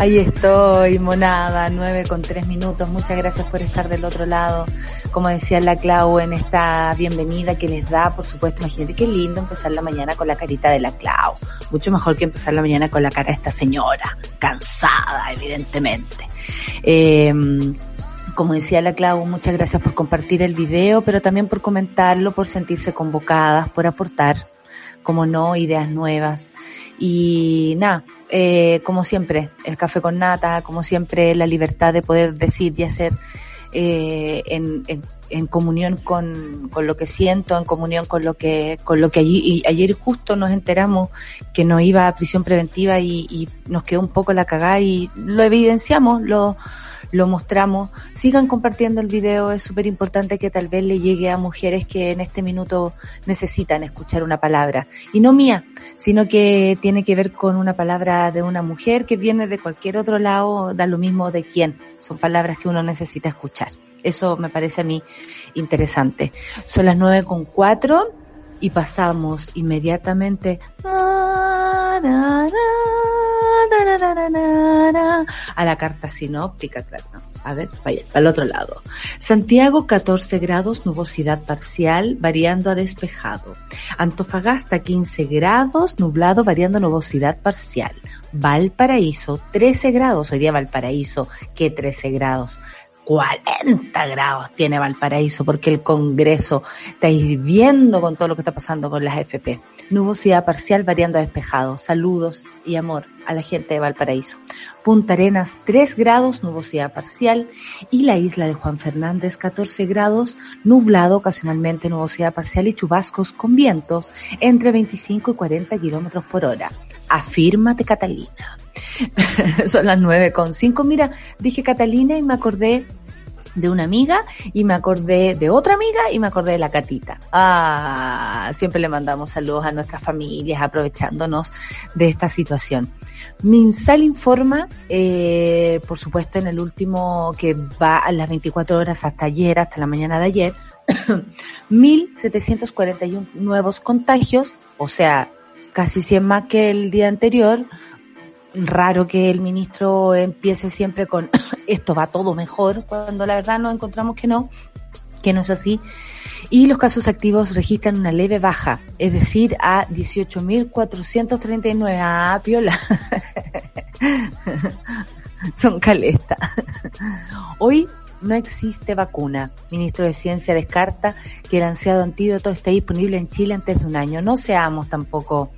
Ahí estoy, monada, nueve con tres minutos. Muchas gracias por estar del otro lado. Como decía la Clau en esta bienvenida que les da, por supuesto, imagínate qué lindo empezar la mañana con la carita de la Clau. Mucho mejor que empezar la mañana con la cara de esta señora, cansada, evidentemente. Eh, como decía la Clau, muchas gracias por compartir el video, pero también por comentarlo, por sentirse convocadas, por aportar, como no, ideas nuevas. Y nada, eh, como siempre, el café con nata, como siempre, la libertad de poder decir y hacer eh, en, en, en, comunión con, con, lo que siento, en comunión con lo que, con lo que allí, y ayer justo nos enteramos que nos iba a prisión preventiva y, y nos quedó un poco la cagada y lo evidenciamos, lo, lo mostramos. Sigan compartiendo el video, es súper importante que tal vez le llegue a mujeres que en este minuto necesitan escuchar una palabra. Y no mía, sino que tiene que ver con una palabra de una mujer que viene de cualquier otro lado, da lo mismo de quién. Son palabras que uno necesita escuchar. Eso me parece a mí interesante. Son las nueve con cuatro y pasamos inmediatamente a la carta sinóptica, claro. A ver, vaya, el otro lado. Santiago 14 grados, nubosidad parcial, variando a despejado. Antofagasta 15 grados, nublado, variando nubosidad parcial. Valparaíso 13 grados, hoy día Valparaíso, ¿qué 13 grados? 40 grados tiene Valparaíso porque el Congreso está hirviendo con todo lo que está pasando con las FP. Nubosidad parcial variando a despejado. Saludos y amor a la gente de Valparaíso. Punta Arenas 3 grados, nubosidad parcial. Y la isla de Juan Fernández 14 grados, nublado ocasionalmente, nubosidad parcial y chubascos con vientos entre 25 y 40 kilómetros por hora. Afírmate Catalina. Son las 9 con 5. Mira, dije Catalina y me acordé de una amiga y me acordé de otra amiga y me acordé de la catita. Ah, siempre le mandamos saludos a nuestras familias aprovechándonos de esta situación. Minsal informa, eh, por supuesto, en el último que va a las 24 horas hasta ayer, hasta la mañana de ayer, 1.741 nuevos contagios, o sea, casi 100 más que el día anterior, raro que el ministro empiece siempre con esto va todo mejor, cuando la verdad nos encontramos que no, que no es así. Y los casos activos registran una leve baja, es decir, a 18.439. Ah, piola. Son caleta. Hoy no existe vacuna. Ministro de Ciencia descarta que el ansiado antídoto esté disponible en Chile antes de un año. No seamos tampoco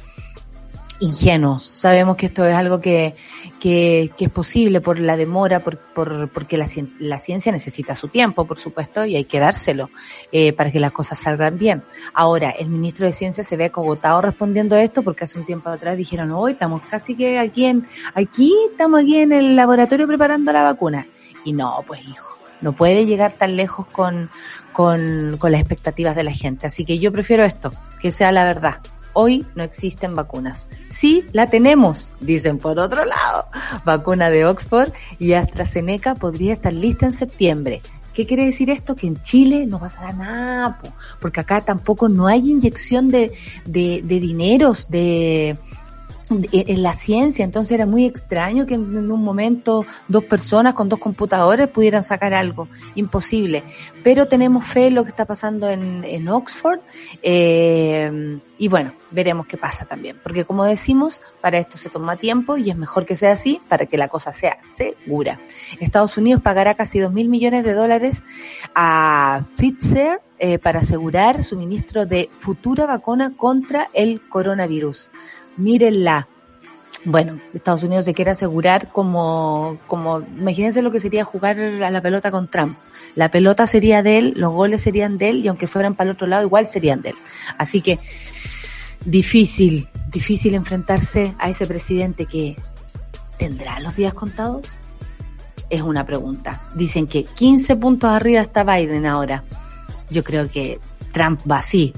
ingenuos. Sabemos que esto es algo que, que, que es posible por la demora, por, por, porque la, la, ciencia necesita su tiempo, por supuesto, y hay que dárselo eh, para que las cosas salgan bien. Ahora, el ministro de Ciencia se ve acogotado respondiendo a esto porque hace un tiempo atrás dijeron, hoy estamos casi que aquí en, aquí estamos aquí en el laboratorio preparando la vacuna. Y no, pues hijo, no puede llegar tan lejos con, con, con las expectativas de la gente. Así que yo prefiero esto, que sea la verdad. Hoy no existen vacunas. Sí, la tenemos, dicen por otro lado. Vacuna de Oxford y AstraZeneca podría estar lista en septiembre. ¿Qué quiere decir esto? Que en Chile no pasará nada, porque acá tampoco no hay inyección de, de, de dineros, de, en la ciencia, entonces era muy extraño que en un momento dos personas con dos computadores pudieran sacar algo, imposible. Pero tenemos fe en lo que está pasando en, en Oxford eh, y bueno, veremos qué pasa también, porque como decimos, para esto se toma tiempo y es mejor que sea así para que la cosa sea segura. Estados Unidos pagará casi dos mil millones de dólares a Pfizer eh, para asegurar suministro de futura vacuna contra el coronavirus mírenla. Bueno, Estados Unidos se quiere asegurar como, como, imagínense lo que sería jugar a la pelota con Trump. La pelota sería de él, los goles serían de él y aunque fueran para el otro lado igual serían de él. Así que difícil, difícil enfrentarse a ese presidente que tendrá los días contados. Es una pregunta. Dicen que 15 puntos arriba está Biden ahora. Yo creo que Trump va así.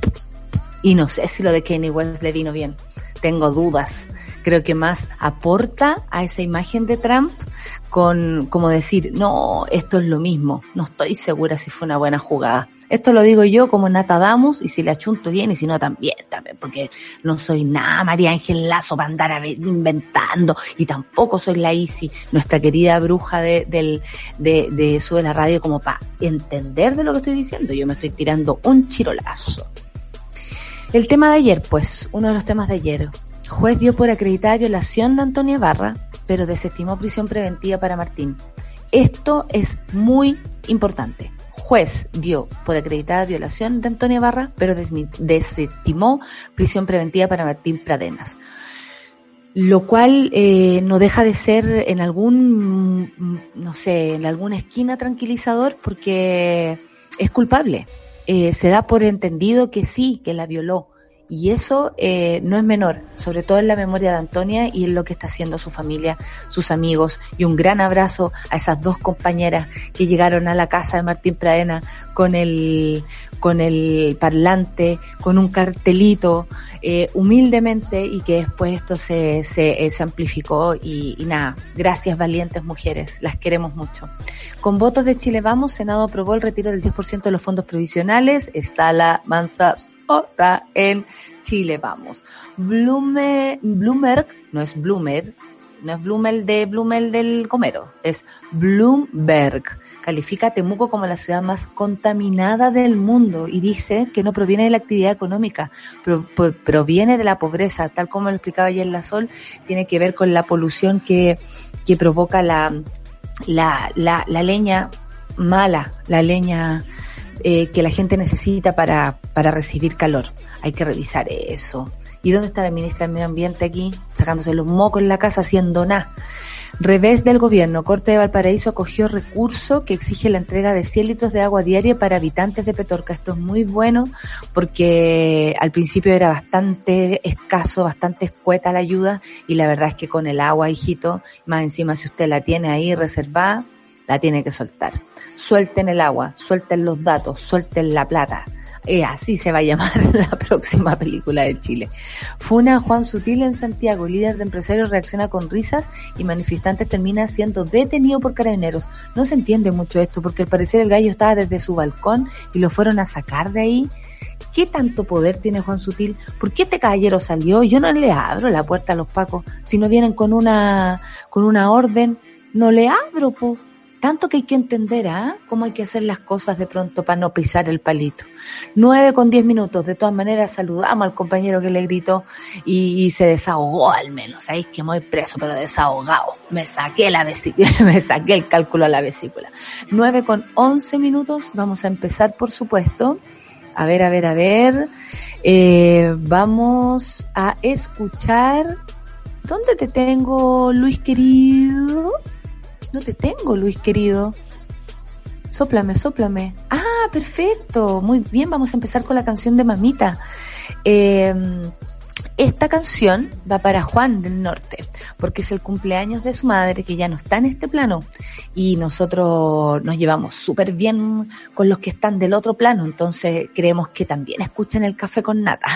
Y no sé si lo de Kanye West le vino bien tengo dudas. Creo que más aporta a esa imagen de Trump con como decir, no, esto es lo mismo. No estoy segura si fue una buena jugada. Esto lo digo yo como Nata Damos y si le achunto bien y si no también, también, porque no soy nada María Ángel Lazo para andar inventando y tampoco soy la Isi, nuestra querida bruja de, del, de, de Sube la Radio como para entender de lo que estoy diciendo. Yo me estoy tirando un chirolazo. El tema de ayer, pues, uno de los temas de ayer. Juez dio por acreditada violación de Antonia Barra, pero desestimó prisión preventiva para Martín. Esto es muy importante. Juez dio por acreditada violación de Antonia Barra, pero desestimó prisión preventiva para Martín Pradenas. Lo cual eh, no deja de ser en algún, no sé, en alguna esquina tranquilizador porque es culpable eh, se da por entendido que sí, que la violó. Y eso eh, no es menor, sobre todo en la memoria de Antonia y en lo que está haciendo su familia, sus amigos. Y un gran abrazo a esas dos compañeras que llegaron a la casa de Martín Pradena con el, con el parlante, con un cartelito, eh, humildemente y que después esto se, se, se amplificó y, y nada, gracias valientes mujeres, las queremos mucho. Con votos de Chile Vamos, Senado aprobó el retiro del 10% de los fondos provisionales. Está la mansa otra en Chile Vamos. Bloomberg, no es Bloomer, no es Blumel de Blumel del Comero, es Bloomberg. Califica a Temuco como la ciudad más contaminada del mundo y dice que no proviene de la actividad económica, pero, proviene de la pobreza, tal como lo explicaba ayer la Sol, tiene que ver con la polución que, que provoca la, la, la, la leña mala, la leña eh, que la gente necesita para, para recibir calor. Hay que revisar eso. ¿Y dónde está la ministra del Medio Ambiente aquí? Sacándose los mocos en la casa haciendo nada. Revés del gobierno, Corte de Valparaíso acogió recurso que exige la entrega de 100 litros de agua diaria para habitantes de Petorca. Esto es muy bueno porque al principio era bastante escaso, bastante escueta la ayuda y la verdad es que con el agua, hijito, más encima si usted la tiene ahí reservada, la tiene que soltar. Suelten el agua, suelten los datos, suelten la plata eh, así se va a llamar la próxima película de Chile. Funa Juan Sutil en Santiago, líder de empresarios reacciona con risas y manifestantes termina siendo detenido por carabineros. No se entiende mucho esto porque al parecer el gallo estaba desde su balcón y lo fueron a sacar de ahí. ¿Qué tanto poder tiene Juan Sutil? ¿Por qué este caballero salió? Yo no le abro la puerta a los pacos. Si no vienen con una, con una orden, no le abro, po tanto que hay que entender, ¿ah? Cómo hay que hacer las cosas de pronto para no pisar el palito. Nueve con diez minutos. De todas maneras, saludamos al compañero que le gritó y, se desahogó al menos. Ahí que muy preso, pero desahogado. Me saqué la vesícula, me saqué el cálculo a la vesícula. Nueve con once minutos. Vamos a empezar, por supuesto. A ver, a ver, a ver. Eh, vamos a escuchar. ¿Dónde te tengo, Luis querido? No te tengo, Luis querido. Sóplame, sóplame. Ah, perfecto. Muy bien, vamos a empezar con la canción de Mamita. Eh, esta canción va para Juan del Norte, porque es el cumpleaños de su madre que ya no está en este plano y nosotros nos llevamos súper bien con los que están del otro plano, entonces creemos que también escuchan el café con nata.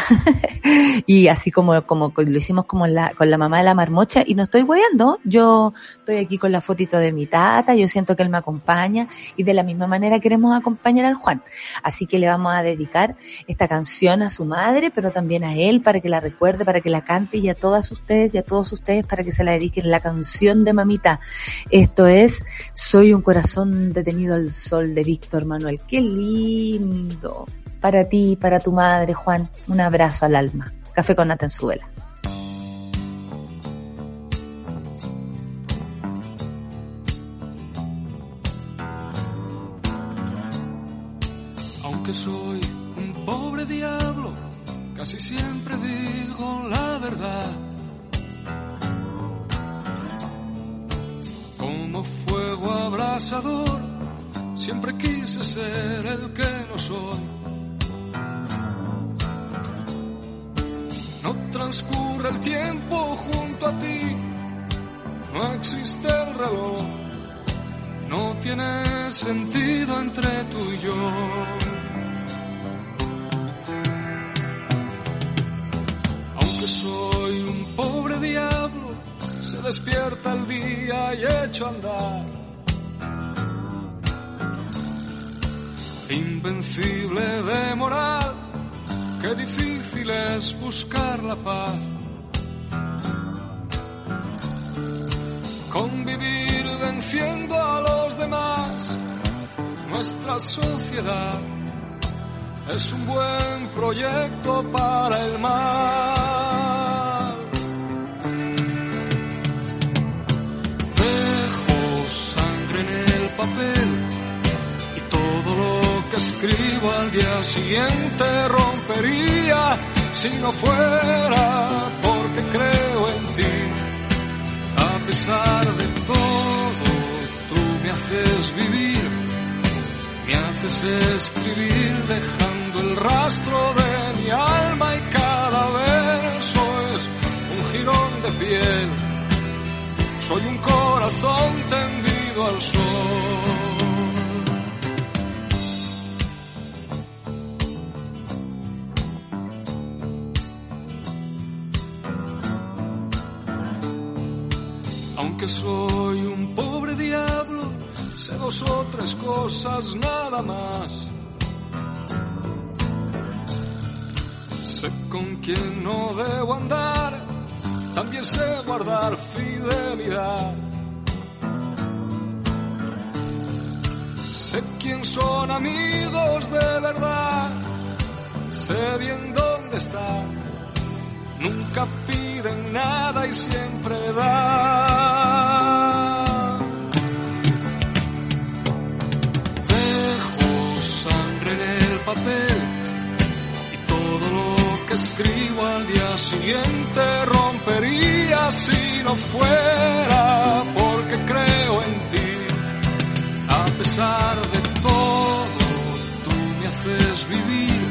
y así como, como lo hicimos como la, con la mamá de la marmocha y no estoy hueando, yo estoy aquí con la fotito de mi tata, yo siento que él me acompaña y de la misma manera queremos acompañar al Juan. Así que le vamos a dedicar esta canción a su madre, pero también a él para que la recuerde para que la cante y a todas ustedes y a todos ustedes para que se la dediquen la canción de mamita. Esto es Soy un corazón detenido al sol de Víctor Manuel. Qué lindo. Para ti, para tu madre, Juan, un abrazo al alma. Café con nata en. Aunque soy un pobre diablo, casi siempre digo la verdad. Como fuego abrasador, siempre quise ser el que no soy. No transcurre el tiempo junto a ti, no existe el reloj, no tiene sentido entre tú y yo. Pobre diablo, se despierta el día y echo a andar. Invencible de moral, qué difícil es buscar la paz. Convivir venciendo a los demás, nuestra sociedad es un buen proyecto para el mal. Escribo al día siguiente rompería si no fuera porque creo en ti. A pesar de todo, tú me haces vivir, me haces escribir dejando el rastro de mi alma y cada verso es un jirón de piel. Soy un corazón tendido al sol. Soy un pobre diablo, sé dos o tres cosas nada más. Sé con quién no debo andar, también sé guardar fidelidad. Sé quién son amigos de verdad, sé bien dónde están. Nunca piden nada y siempre dan. Y todo lo que escribo al día siguiente rompería si no fuera porque creo en ti. A pesar de todo, tú me haces vivir,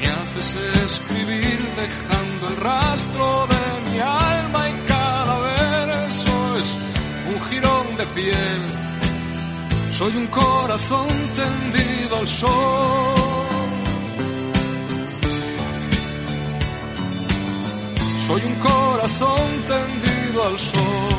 me haces escribir dejando el rastro de mi alma y cada verso es un jirón de piel. Soy un corazón tendido al sol. Soy un corazón tendido al sol.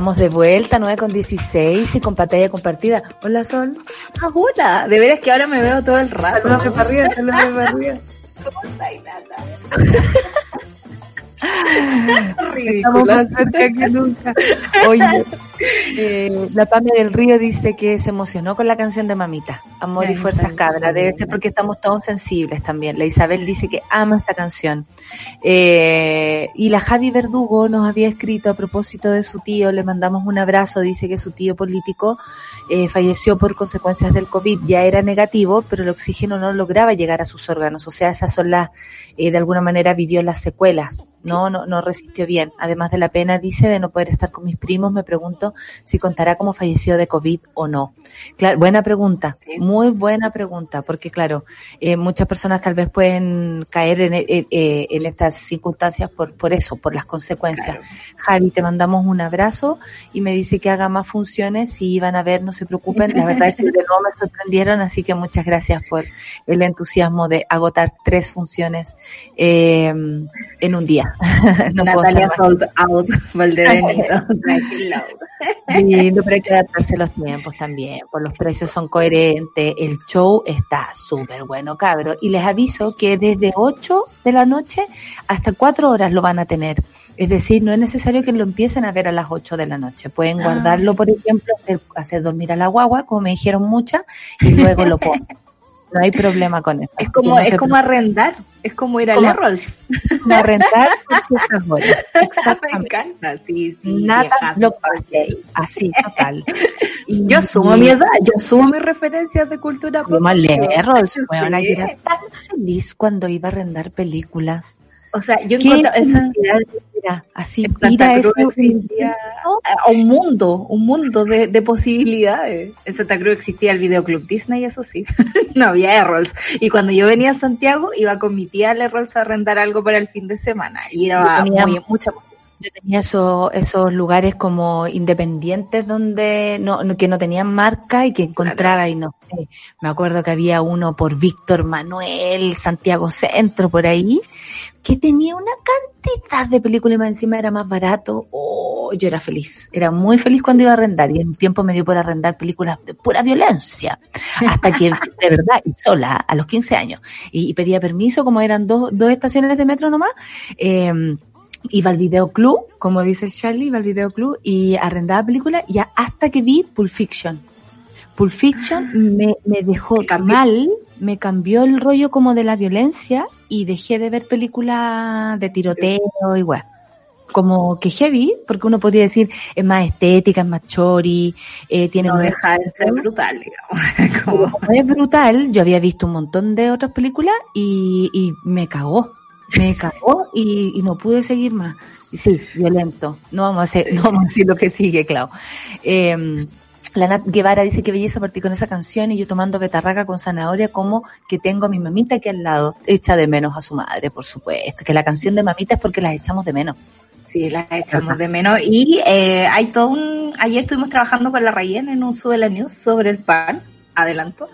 Estamos de vuelta, 9 con 16 y con pantalla compartida. Hola, Sol. Ah, hola. De veras que ahora me veo todo el rato. Saludos para arriba, saludos para arriba. ¿Cómo estáis, Nata? Estamos más cerca que nunca. Oye, Eh, la Pame del Río dice que se emocionó con la canción de Mamita, Amor y Fuerzas Cabra. Debe ser porque estamos todos sensibles también. La Isabel dice que ama esta canción. Eh, y la Javi Verdugo nos había escrito a propósito de su tío, le mandamos un abrazo, dice que su tío político eh, falleció por consecuencias del COVID, ya era negativo, pero el oxígeno no lograba llegar a sus órganos. O sea, esas son las, de alguna manera vivió las secuelas no, no, no resistió bien. Además de la pena, dice, de no poder estar con mis primos, me pregunto si contará cómo falleció de COVID o no. Claro, buena pregunta, muy buena pregunta, porque claro, eh, muchas personas tal vez pueden caer en, eh, en estas circunstancias por, por eso, por las consecuencias. Javi, te mandamos un abrazo y me dice que haga más funciones, si iban a ver, no se preocupen, la verdad es que de nuevo me sorprendieron, así que muchas gracias por el entusiasmo de agotar tres funciones eh, en un día. Natalia Sold Out, Valdebenito. Lindo, pero hay que adaptarse a los tiempos también, por los precios son coherentes, el show está súper bueno, cabro. Y les aviso que desde 8 de la noche hasta 4 horas lo van a tener. Es decir, no es necesario que lo empiecen a ver a las 8 de la noche. Pueden ah. guardarlo, por ejemplo, hacer, hacer dormir a la guagua, como me dijeron muchas, y luego lo ponen. No hay problema con eso. Es como, es como arrendar, es como ir a la Rolls. Arrendar por Exactamente. Me encanta, sí, sí. Nada lo Así, total. Y yo sumo mi edad, yo sumo mis referencias de cultura pop. Como Rolls, bueno, era tan feliz cuando iba a arrendar películas. O sea, yo encuentro esa así mira eso existía un mundo, un mundo de, de, posibilidades. En Santa Cruz existía el videoclub Disney, eso sí, no había Errols. Y cuando yo venía a Santiago, iba con mi tía a Errols a arrendar algo para el fin de semana. Y era muy, mucha yo tenía esos, esos lugares como independientes donde no, que no tenían marca y que encontraba y no sé, me acuerdo que había uno por Víctor Manuel, Santiago Centro, por ahí, que tenía una cantidad de películas y más encima era más barato. Oh, yo era feliz. Era muy feliz cuando iba a arrendar y en un tiempo me dio por arrendar películas de pura violencia. Hasta que, de verdad, y sola, a los 15 años. Y, pedía permiso, como eran dos, dos estaciones de metro nomás, eh, iba al videoclub, como dice Charlie, iba al videoclub y arrendaba películas y hasta que vi Pulp Fiction. Pulp Fiction ah. me, me dejó mal, me cambió el rollo como de la violencia y dejé de ver películas de tiroteo y bueno como que heavy, porque uno podría decir es más estética, es más chori, eh, tiene no deja de ser brutal, digamos. como... es brutal, yo había visto un montón de otras películas y, y me cagó me cagó y, no pude seguir más. Y sí, violento. No vamos a hacer, no vamos a decir lo que sigue, Clau. Eh, la Nat Guevara dice que belleza partí con esa canción y yo tomando betarraca con zanahoria como que tengo a mi mamita aquí al lado. Echa de menos a su madre, por supuesto. Que la canción de mamita es porque las echamos de menos. Sí, las echamos de menos. Y eh, hay todo un... Ayer estuvimos trabajando con la Rayen en un Sube la News sobre el pan adelanto.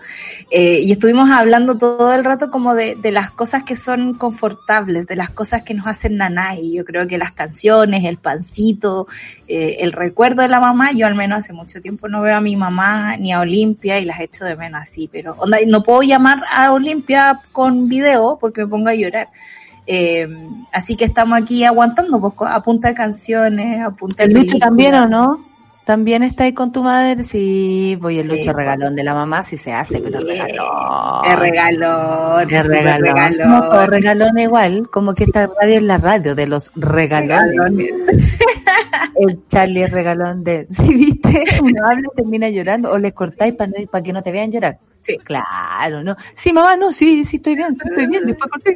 Eh, y estuvimos hablando todo el rato como de, de, las cosas que son confortables, de las cosas que nos hacen naná. Y yo creo que las canciones, el pancito, eh, el recuerdo de la mamá, yo al menos hace mucho tiempo no veo a mi mamá ni a Olimpia y las echo de menos así. Pero onda, no puedo llamar a Olimpia con video porque me pongo a llorar. Eh, así que estamos aquí aguantando pues, a punta de canciones, a punta de... ¿El Lucho también o no? ¿También está ahí con tu madre? Sí, voy el lucho regalón de la mamá, sí se hace, pero regalón. Es regalón. Es regalón. No, regalón igual, como que esta radio es la radio de los regalones. el Charlie es regalón de, si viste, uno habla y termina llorando, o les cortáis para no, para que no te vean llorar. Sí. Claro, ¿no? Sí, mamá, no, sí, sí estoy bien, sí estoy bien. Después corté.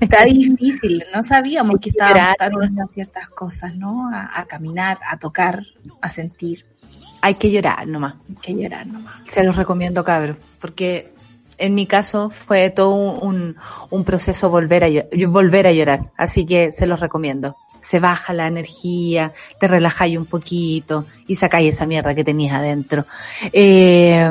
Está difícil, no sabíamos que estaban ciertas cosas, ¿no? A, caminar, a tocar, a sentir. Hay que llorar nomás. Hay que llorar nomás. Se los recomiendo, cabros, porque en mi caso fue todo un, un proceso volver a, volver a llorar, así que se los recomiendo. Se baja la energía, te relajáis un poquito y sacáis esa mierda que tenías adentro. Eh,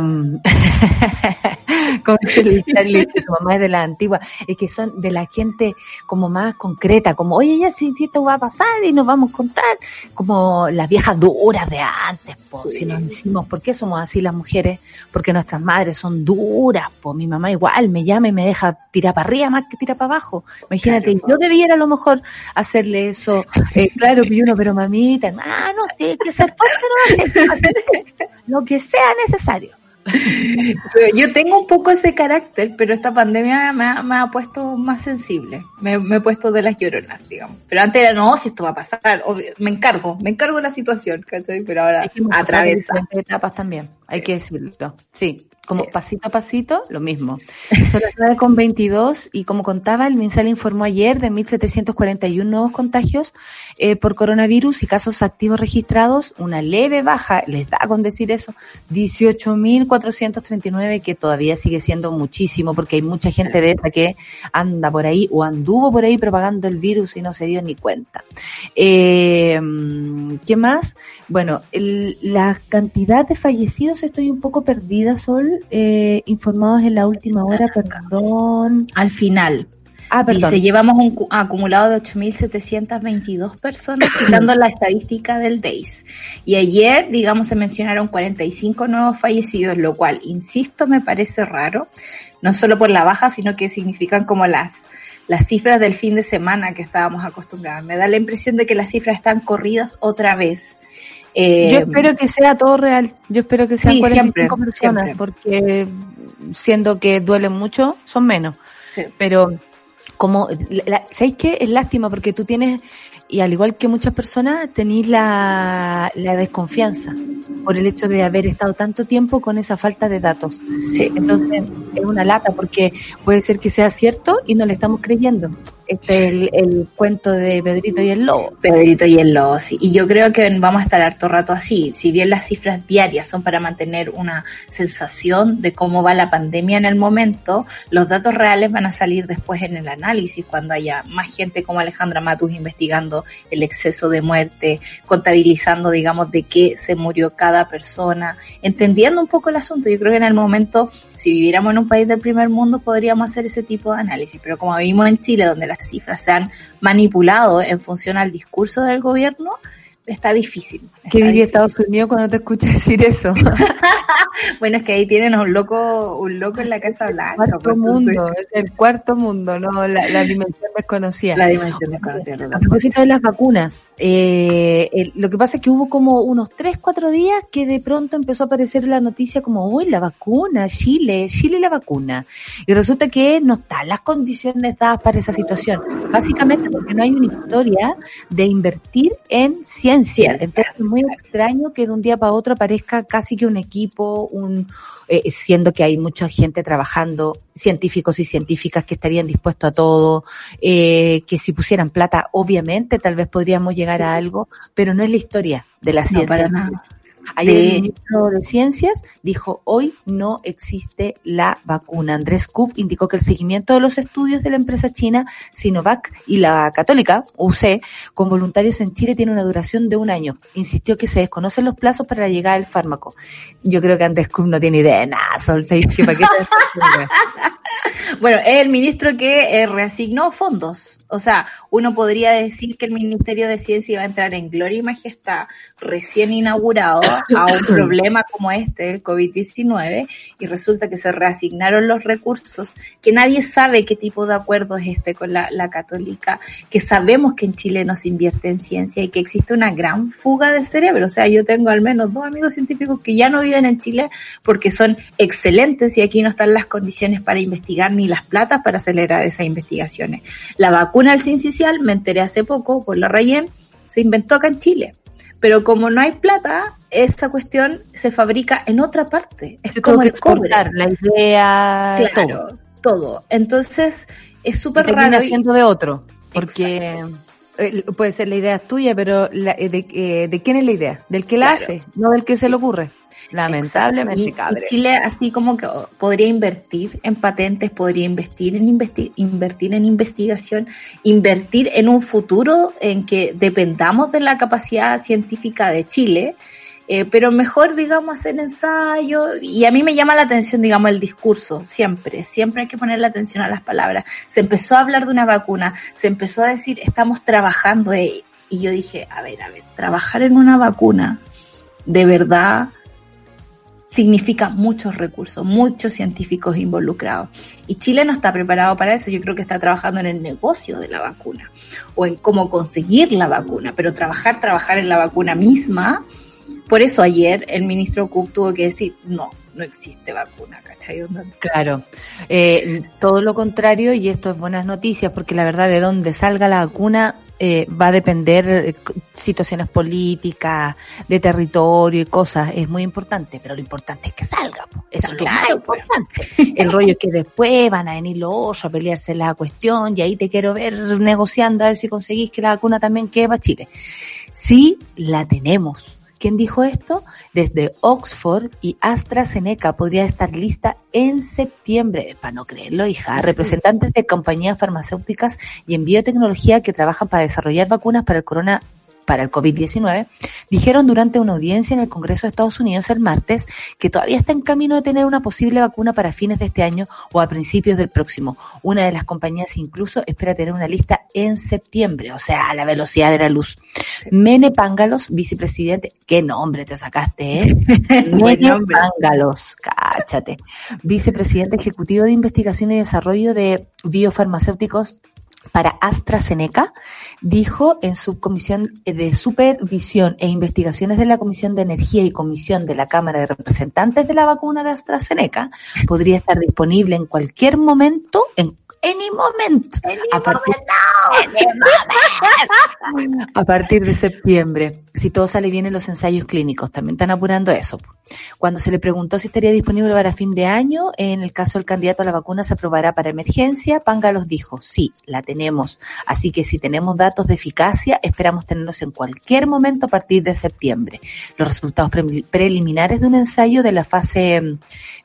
dice Charlie, su mamá es de la antigua, es que son de la gente como más concreta, como, oye, ya si, si esto va a pasar y nos vamos a contar, como las viejas duras de antes, pues, si nos decimos, ¿por qué somos así las mujeres? Porque nuestras madres son duras, pues mi mamá igual me llama y me deja tirar para arriba más que tirar para abajo. Imagínate, yo debiera a lo mejor hacerle eso eh, claro, uno, pero mamita, ah, no, tiene que ser fuerte, no, lo que sea necesario. Yo tengo un poco ese carácter, pero esta pandemia me ha, me ha puesto más sensible. Me, me, he puesto de las lloronas, digamos. Pero antes era, no, si esto va a pasar, me encargo, me encargo de la situación, ¿cachai? Pero ahora atraviesa. etapas también, hay que decirlo. Sí, como pasito a pasito, lo mismo. Son las 9 con 22 y como contaba, el MinSal informó ayer de 1.741 nuevos contagios eh, por coronavirus y casos activos registrados, una leve baja, les da con decir eso, 18.439, que todavía sigue siendo muchísimo porque hay mucha gente de esta que anda por ahí o anduvo por ahí propagando el virus y no se dio ni cuenta. Eh, ¿Qué más? Bueno, el, la cantidad de fallecidos estoy un poco perdida, Sol eh, informados en la última hora, perdón. Al final. Ah, perdón. Dice, llevamos un acumulado de 8.722 personas, citando la estadística del DAIS. Y ayer, digamos, se mencionaron 45 nuevos fallecidos, lo cual, insisto, me parece raro, no solo por la baja, sino que significan como las las cifras del fin de semana que estábamos acostumbrados. Me da la impresión de que las cifras están corridas otra vez. Eh, Yo espero que sea todo real. Yo espero que sean 45 personas, porque siendo que duelen mucho, son menos. Pero como, la, ¿sabéis qué? Es lástima porque tú tienes, y al igual que muchas personas, tenéis la, la desconfianza por el hecho de haber estado tanto tiempo con esa falta de datos. Sí. Entonces, es una lata porque puede ser que sea cierto y no le estamos creyendo este es el, cuento de Pedrito y el Lobo. Pedrito y el Lobo, sí. Y yo creo que vamos a estar harto rato así. Si bien las cifras diarias son para mantener una sensación de cómo va la pandemia en el momento, los datos reales van a salir después en el análisis, cuando haya más gente como Alejandra Matus investigando el exceso de muerte, contabilizando, digamos, de qué se murió cada persona, entendiendo un poco el asunto. Yo creo que en el momento, si viviéramos en un país del primer mundo, podríamos hacer ese tipo de análisis. Pero como vivimos en Chile, donde cifras se han manipulado en función al discurso del gobierno, está difícil. ¿Qué diría Estados Unidos cuando te escucha decir eso? bueno, es que ahí tienen a un loco, un loco en la Casa Blanca. Cuarto pues, mundo, es el cuarto mundo, no la, dimensión desconocida. La dimensión desconocida. A propósito de las vacunas, eh, lo que pasa es que hubo como unos 3, 4 días que de pronto empezó a aparecer la noticia como, uy, la vacuna, Chile, Chile la vacuna. Y resulta que no están las condiciones dadas para esa situación. Básicamente porque no hay una historia de invertir en ciencia. Entonces es muy extraño que de un día para otro aparezca casi que un equipo, un eh, siendo que hay mucha gente trabajando, científicos y científicas que estarían dispuestos a todo, eh, que si pusieran plata, obviamente tal vez podríamos llegar a algo, pero no es la historia de la ciencia. para nada. Ayer el ministro de Ciencias dijo, hoy no existe la vacuna. Andrés Kuf indicó que el seguimiento de los estudios de la empresa china Sinovac y la católica UC con voluntarios en Chile tiene una duración de un año. Insistió que se desconocen los plazos para la llegada del fármaco. Yo creo que Andrés Kuf no tiene idea de nada, Sol, para qué Bueno, es el ministro que eh, reasignó fondos. O sea, uno podría decir que el Ministerio de Ciencia iba a entrar en gloria y majestad recién inaugurado a un problema como este, el COVID-19, y resulta que se reasignaron los recursos, que nadie sabe qué tipo de acuerdo es este con la, la católica, que sabemos que en Chile no se invierte en ciencia y que existe una gran fuga de cerebro. O sea, yo tengo al menos dos amigos científicos que ya no viven en Chile porque son excelentes y aquí no están las condiciones para investigar ni las platas para acelerar esas investigaciones. La vacuna del sincicial, me enteré hace poco por la Rayen, se inventó acá en Chile. Pero como no hay plata, esta cuestión se fabrica en otra parte. Es como exportar la idea, claro, todo. Entonces, es súper raro. haciendo de otro, porque eh, puede ser la idea tuya, pero la, eh, de, eh, de, quién es la idea? Del que la hace, no del que se le ocurre. Lamentablemente, y, Chile así como que podría invertir en patentes, podría invertir en invertir en investigación, invertir en un futuro en que dependamos de la capacidad científica de Chile, eh, pero mejor, digamos, hacer ensayo. Y a mí me llama la atención, digamos, el discurso, siempre, siempre hay que poner la atención a las palabras. Se empezó a hablar de una vacuna, se empezó a decir, estamos trabajando, eh, y yo dije, a ver, a ver, trabajar en una vacuna, de verdad, significa muchos recursos, muchos científicos involucrados. Y Chile no está preparado para eso. Yo creo que está trabajando en el negocio de la vacuna o en cómo conseguir la vacuna, pero trabajar, trabajar en la vacuna misma. Por eso ayer el ministro Cook tuvo que decir, no, no existe vacuna, ¿cachai? Claro, eh, todo lo contrario y esto es buenas noticias porque la verdad de dónde salga la vacuna eh, va a depender eh, situaciones políticas, de territorio y cosas, es muy importante, pero lo importante es que salga, eso es lo más importante. El rollo es que después van a venir los otros a pelearse la cuestión y ahí te quiero ver negociando a ver si conseguís que la vacuna también quede para Chile. Sí, la tenemos ¿Quién dijo esto? Desde Oxford y AstraZeneca podría estar lista en septiembre. Para no creerlo, hija. Representantes de compañías farmacéuticas y en biotecnología que trabajan para desarrollar vacunas para el corona para el COVID-19, dijeron durante una audiencia en el Congreso de Estados Unidos el martes que todavía está en camino de tener una posible vacuna para fines de este año o a principios del próximo. Una de las compañías incluso espera tener una lista en septiembre, o sea, a la velocidad de la luz. Mene Pángalos, vicepresidente, qué nombre te sacaste, ¿eh? Mene Pángalos, cáchate. Vicepresidente ejecutivo de investigación y desarrollo de biofarmacéuticos para AstraZeneca, dijo en su comisión de supervisión e investigaciones de la Comisión de Energía y Comisión de la Cámara de Representantes de la vacuna de AstraZeneca, podría estar disponible en cualquier momento, en any moment. a, partir, a partir de septiembre, si todo sale bien en los ensayos clínicos, también están apurando eso. Cuando se le preguntó si estaría disponible para fin de año, en el caso del candidato a la vacuna se aprobará para emergencia, Pangalos dijo, sí, la tenemos. Así que si tenemos datos de eficacia, esperamos tenerlos en cualquier momento a partir de septiembre. Los resultados preliminares de un ensayo de la fase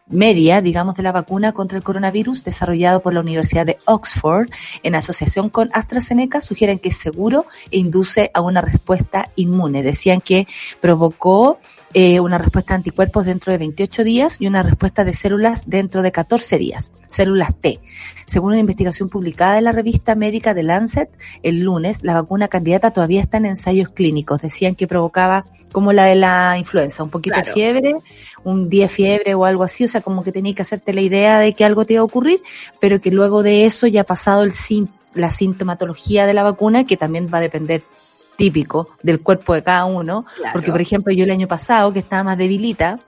media, digamos, de la vacuna contra el coronavirus desarrollado por la Universidad de Oxford en asociación con AstraZeneca sugieren que es seguro e induce a una respuesta inmune. Decían que provocó eh, una respuesta de anticuerpos dentro de 28 días y una respuesta de células dentro de 14 días, células T. Según una investigación publicada en la revista médica de Lancet, el lunes la vacuna candidata todavía está en ensayos clínicos. Decían que provocaba como la de la influenza, un poquito de fiebre, un día fiebre o algo así, o sea, como que tenías que hacerte la idea de que algo te iba a ocurrir, pero que luego de eso ya ha pasado el la sintomatología de la vacuna, que también va a depender típico del cuerpo de cada uno, porque por ejemplo yo el año pasado, que estaba más debilita,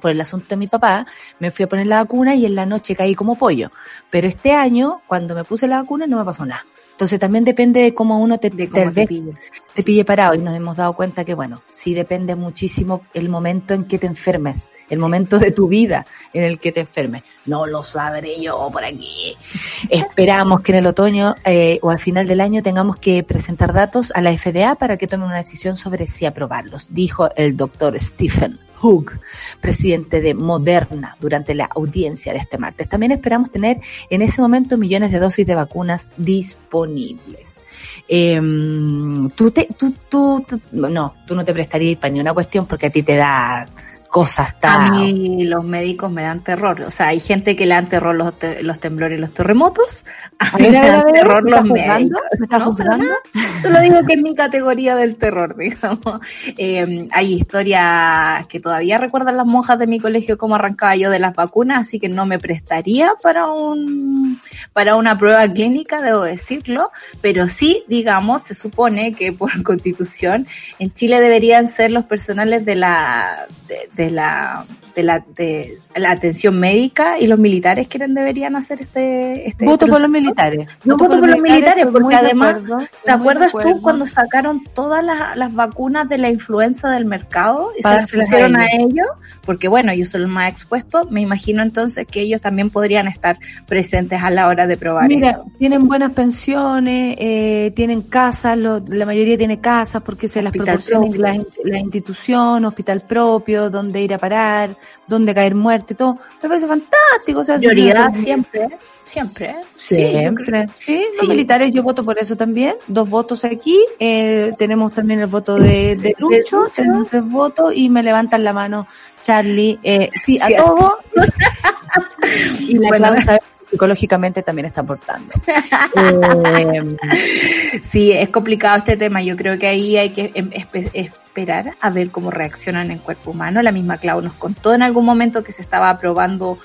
por el asunto de mi papá, me fui a poner la vacuna y en la noche caí como pollo. Pero este año, cuando me puse la vacuna, no me pasó nada. Entonces también depende de cómo uno te, pille. parado y nos hemos dado cuenta que bueno, sí depende muchísimo el momento en que te enfermes, el momento de tu vida en el que te enfermes. No lo sabré yo por aquí. Esperamos que en el otoño eh, o al final del año tengamos que presentar datos a la FDA para que tome una decisión sobre si aprobarlos, dijo el doctor Stephen. Hug, presidente de Moderna, durante la audiencia de este martes. También esperamos tener en ese momento millones de dosis de vacunas disponibles. Em, tú, te, tú, tú, no, tú no te prestarías para ni una cuestión porque a ti te da cosas tan... A mí los médicos me dan terror. O sea, hay gente que le dan terror los, los temblores y los terremotos. A mí me dan terror los médicos. ¿Me estás juzgando? Solo digo que es mi categoría del terror, digamos. Eh, hay historias que todavía recuerdan las monjas de mi colegio cómo arrancaba yo de las vacunas, así que no me prestaría para un para una prueba clínica, debo decirlo. Pero sí, digamos, se supone que por constitución en Chile deberían ser los personales de la de la de la de la atención médica y los militares quienes deberían hacer este, este voto por los militares. No voto por, los militares, porque además te acuerdas tú cuando sacaron todas las, las, vacunas de la influenza del mercado y se las pusieron a ellos. porque bueno ellos son los más expuestos me imagino entonces que ellos también podrían estar presentes a la hora de probar mira tienen buenas pensiones eh, tienen casas la mayoría tiene casas porque se las proporciona la, la institución hospital propio donde ir a parar donde caer muerto y todo. Me parece fantástico. O sea, Prioridad siempre, siempre. Siempre. Sí, los militares yo voto por eso también. Dos votos aquí. Eh, tenemos también el voto de, de Lucho, tenemos tres votos y me levantan la mano Charlie. Eh, sí, a todos. y la psicológicamente también está aportando. eh, sí, es complicado este tema. Yo creo que ahí hay que em, esperar a ver cómo reaccionan en el cuerpo humano. La misma Clau nos contó en algún momento que se estaba probando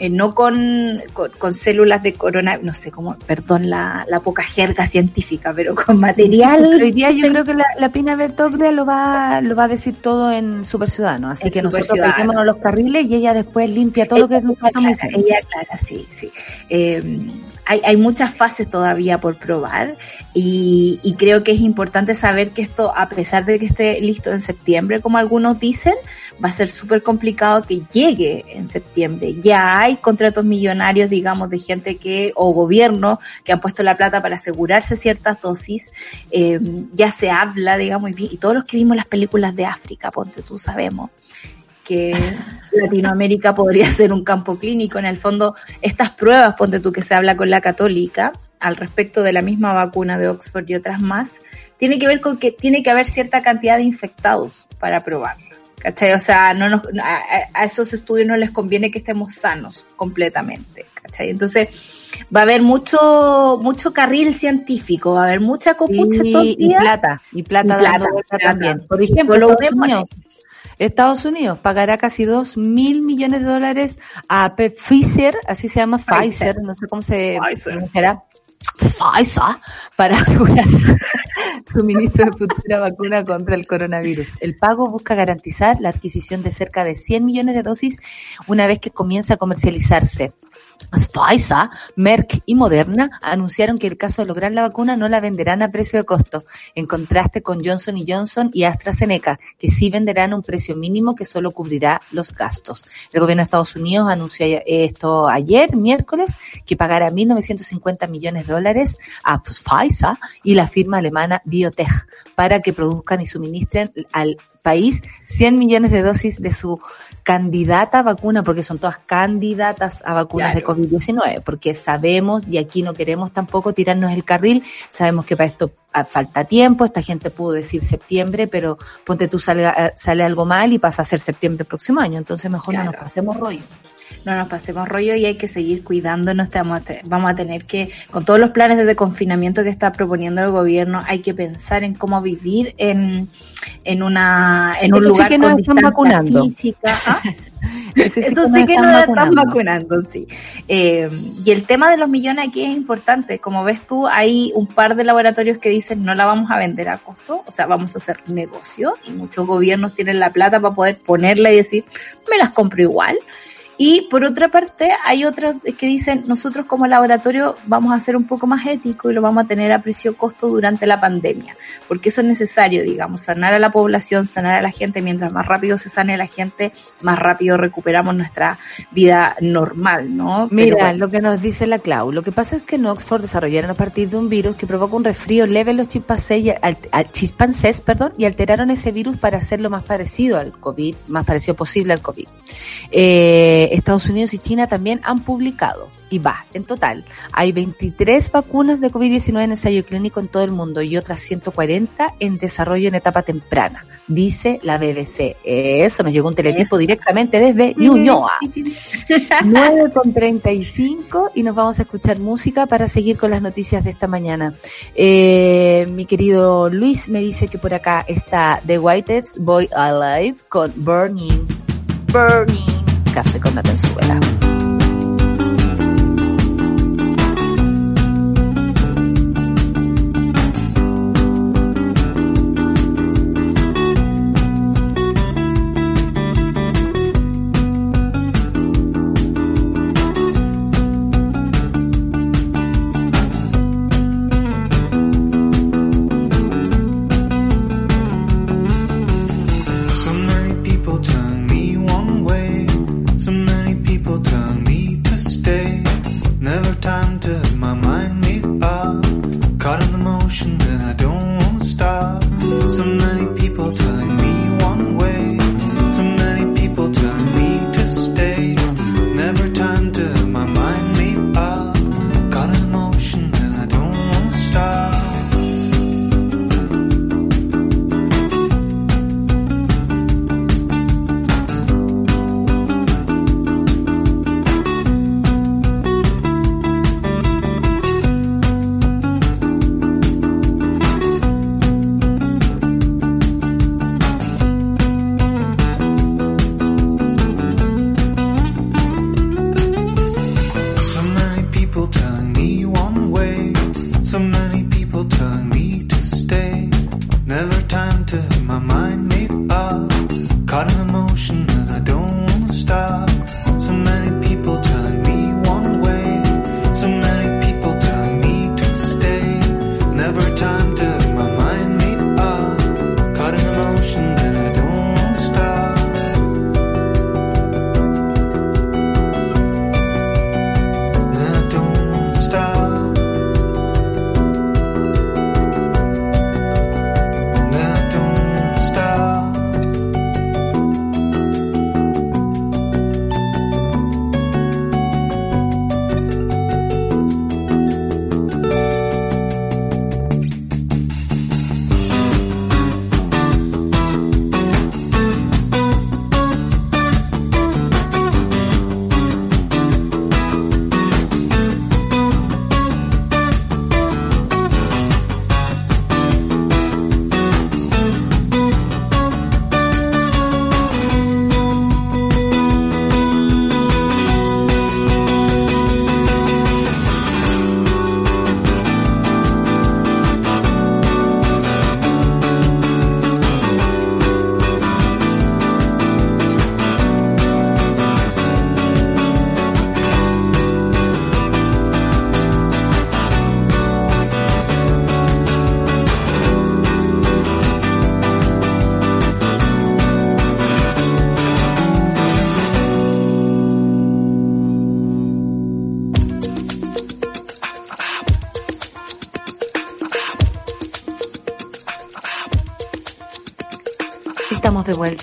eh, no con, con, células de corona, no sé cómo, perdón la, la poca jerga científica, pero con material. hoy día yo creo que la, la Pina Bertoglia lo va, lo va a decir todo en Super Ciudadano, así que nosotros peguémonos los carriles y ella después limpia todo lo que estamos Ella, clara, sí, sí. Eh, hay, hay muchas fases todavía por probar y, y creo que es importante saber que esto, a pesar de que esté listo en septiembre, como algunos dicen, va a ser súper complicado que llegue en septiembre. Ya hay contratos millonarios, digamos, de gente que, o gobierno, que han puesto la plata para asegurarse ciertas dosis. Eh, ya se habla, digamos, y, y todos los que vimos las películas de África, ponte tú, sabemos que Latinoamérica podría ser un campo clínico. En el fondo, estas pruebas, ponte tú que se habla con la católica al respecto de la misma vacuna de Oxford y otras más, tiene que ver con que tiene que haber cierta cantidad de infectados para probarlo. ¿Cachai? O sea, no nos, a, esos estudios no les conviene que estemos sanos completamente, ¿cachai? Entonces, va a haber mucho, mucho carril científico, va a haber mucha copucha y, y plata, y plata, y plata, plata también. Por ejemplo, Estados Unidos, Estados Unidos pagará casi dos mil millones de dólares a Pfizer, así se llama Pfizer, Pfizer no sé cómo se pronunciará Pfizer para asegurar suministro de futura vacuna contra el coronavirus. El pago busca garantizar la adquisición de cerca de 100 millones de dosis una vez que comience a comercializarse. Pfizer, Merck y Moderna anunciaron que el caso de lograr la vacuna no la venderán a precio de costo, en contraste con Johnson Johnson y AstraZeneca, que sí venderán a un precio mínimo que solo cubrirá los gastos. El gobierno de Estados Unidos anunció esto ayer, miércoles, que pagará 1.950 millones de dólares a Pfizer y la firma alemana Biotech para que produzcan y suministren al país 100 millones de dosis de su candidata a vacuna, porque son todas candidatas a vacunas de COVID-19, porque sabemos, y aquí no queremos tampoco tirarnos el carril, sabemos que para esto ah, falta tiempo, esta gente pudo decir septiembre, pero ponte tú sale, ah, sale algo mal y pasa a ser septiembre próximo año, entonces mejor no nos pasemos rollo no nos pasemos rollo y hay que seguir cuidándonos. Vamos a tener que, con todos los planes de confinamiento que está proponiendo el gobierno, hay que pensar en cómo vivir en, en una en un lugar sí que con están vacunando. física. ¿Ah? Eso sí que nos están vacunando, sí. Eh, y el tema de los millones aquí es importante. Como ves tú, hay un par de laboratorios que dicen no la vamos a vender a costo, o sea, vamos a hacer negocio y muchos gobiernos tienen la plata para poder ponerla y decir, me las compro igual. Y por otra parte, hay otros que dicen, nosotros como laboratorio vamos a ser un poco más ético y lo vamos a tener a precio costo durante la pandemia, porque eso es necesario, digamos, sanar a la población, sanar a la gente, mientras más rápido se sane la gente, más rápido recuperamos nuestra vida normal, ¿no? Mira, lo que nos dice la Clau, lo que pasa es que en Oxford desarrollaron a partir de un virus que provoca un resfrío leve en los chimpancés, y, al, chimpancés perdón, y alteraron ese virus para hacerlo más parecido al COVID, más parecido posible al COVID. Eh, Estados Unidos y China también han publicado. Y va, en total, hay 23 vacunas de COVID-19 en ensayo clínico en todo el mundo y otras 140 en desarrollo en etapa temprana, dice la BBC. Eso nos llegó un teletipo directamente desde Ñuñoa. 9 con 35 y nos vamos a escuchar música para seguir con las noticias de esta mañana. Eh, mi querido Luis me dice que por acá está The Whitest Boy Alive con Burning. Burning. Café con la Venezuela.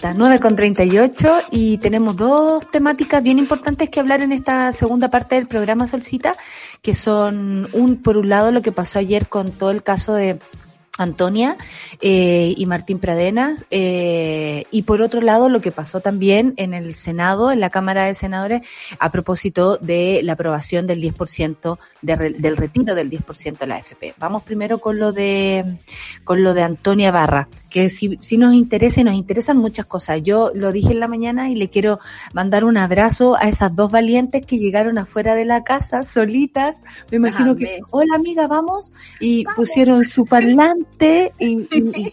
De vuelta, 9 con 38 y tenemos dos temáticas bien importantes que hablar en esta segunda parte del programa Solcita, que son un por un lado lo que pasó ayer con todo el caso de Antonia eh, y Martín Pradenas. Eh, y por otro lado, lo que pasó también en el Senado, en la Cámara de Senadores, a propósito de la aprobación del 10% del retiro del 10% de la AFP. Vamos primero con lo de, con lo de Antonia Barra, que si, si nos interesa y nos interesan muchas cosas. Yo lo dije en la mañana y le quiero mandar un abrazo a esas dos valientes que llegaron afuera de la casa solitas. Me imagino que, hola amiga, vamos, y pusieron su parlante y,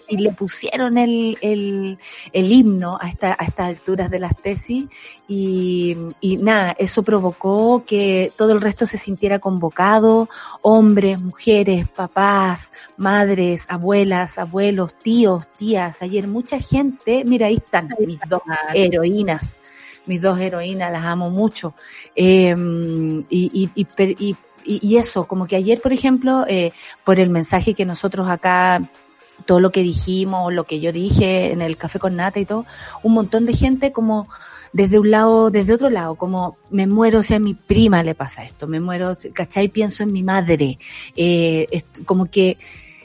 y, le pusieron el, el, el himno a, esta, a estas alturas de las tesis y, y nada, eso provocó que todo el resto se sintiera convocado, hombres, mujeres, papás, madres, abuelas, abuelos, tíos, tías, ayer mucha gente, mira ahí están mis dos heroínas, mis dos heroínas, las amo mucho. Eh, y, y, y, y, eso, como que ayer, por ejemplo, eh, por el mensaje que nosotros acá todo lo que dijimos, lo que yo dije en el café con nata y todo, un montón de gente como desde un lado, desde otro lado, como me muero si a mi prima le pasa esto, me muero, ¿cachai? Pienso en mi madre, eh, como que,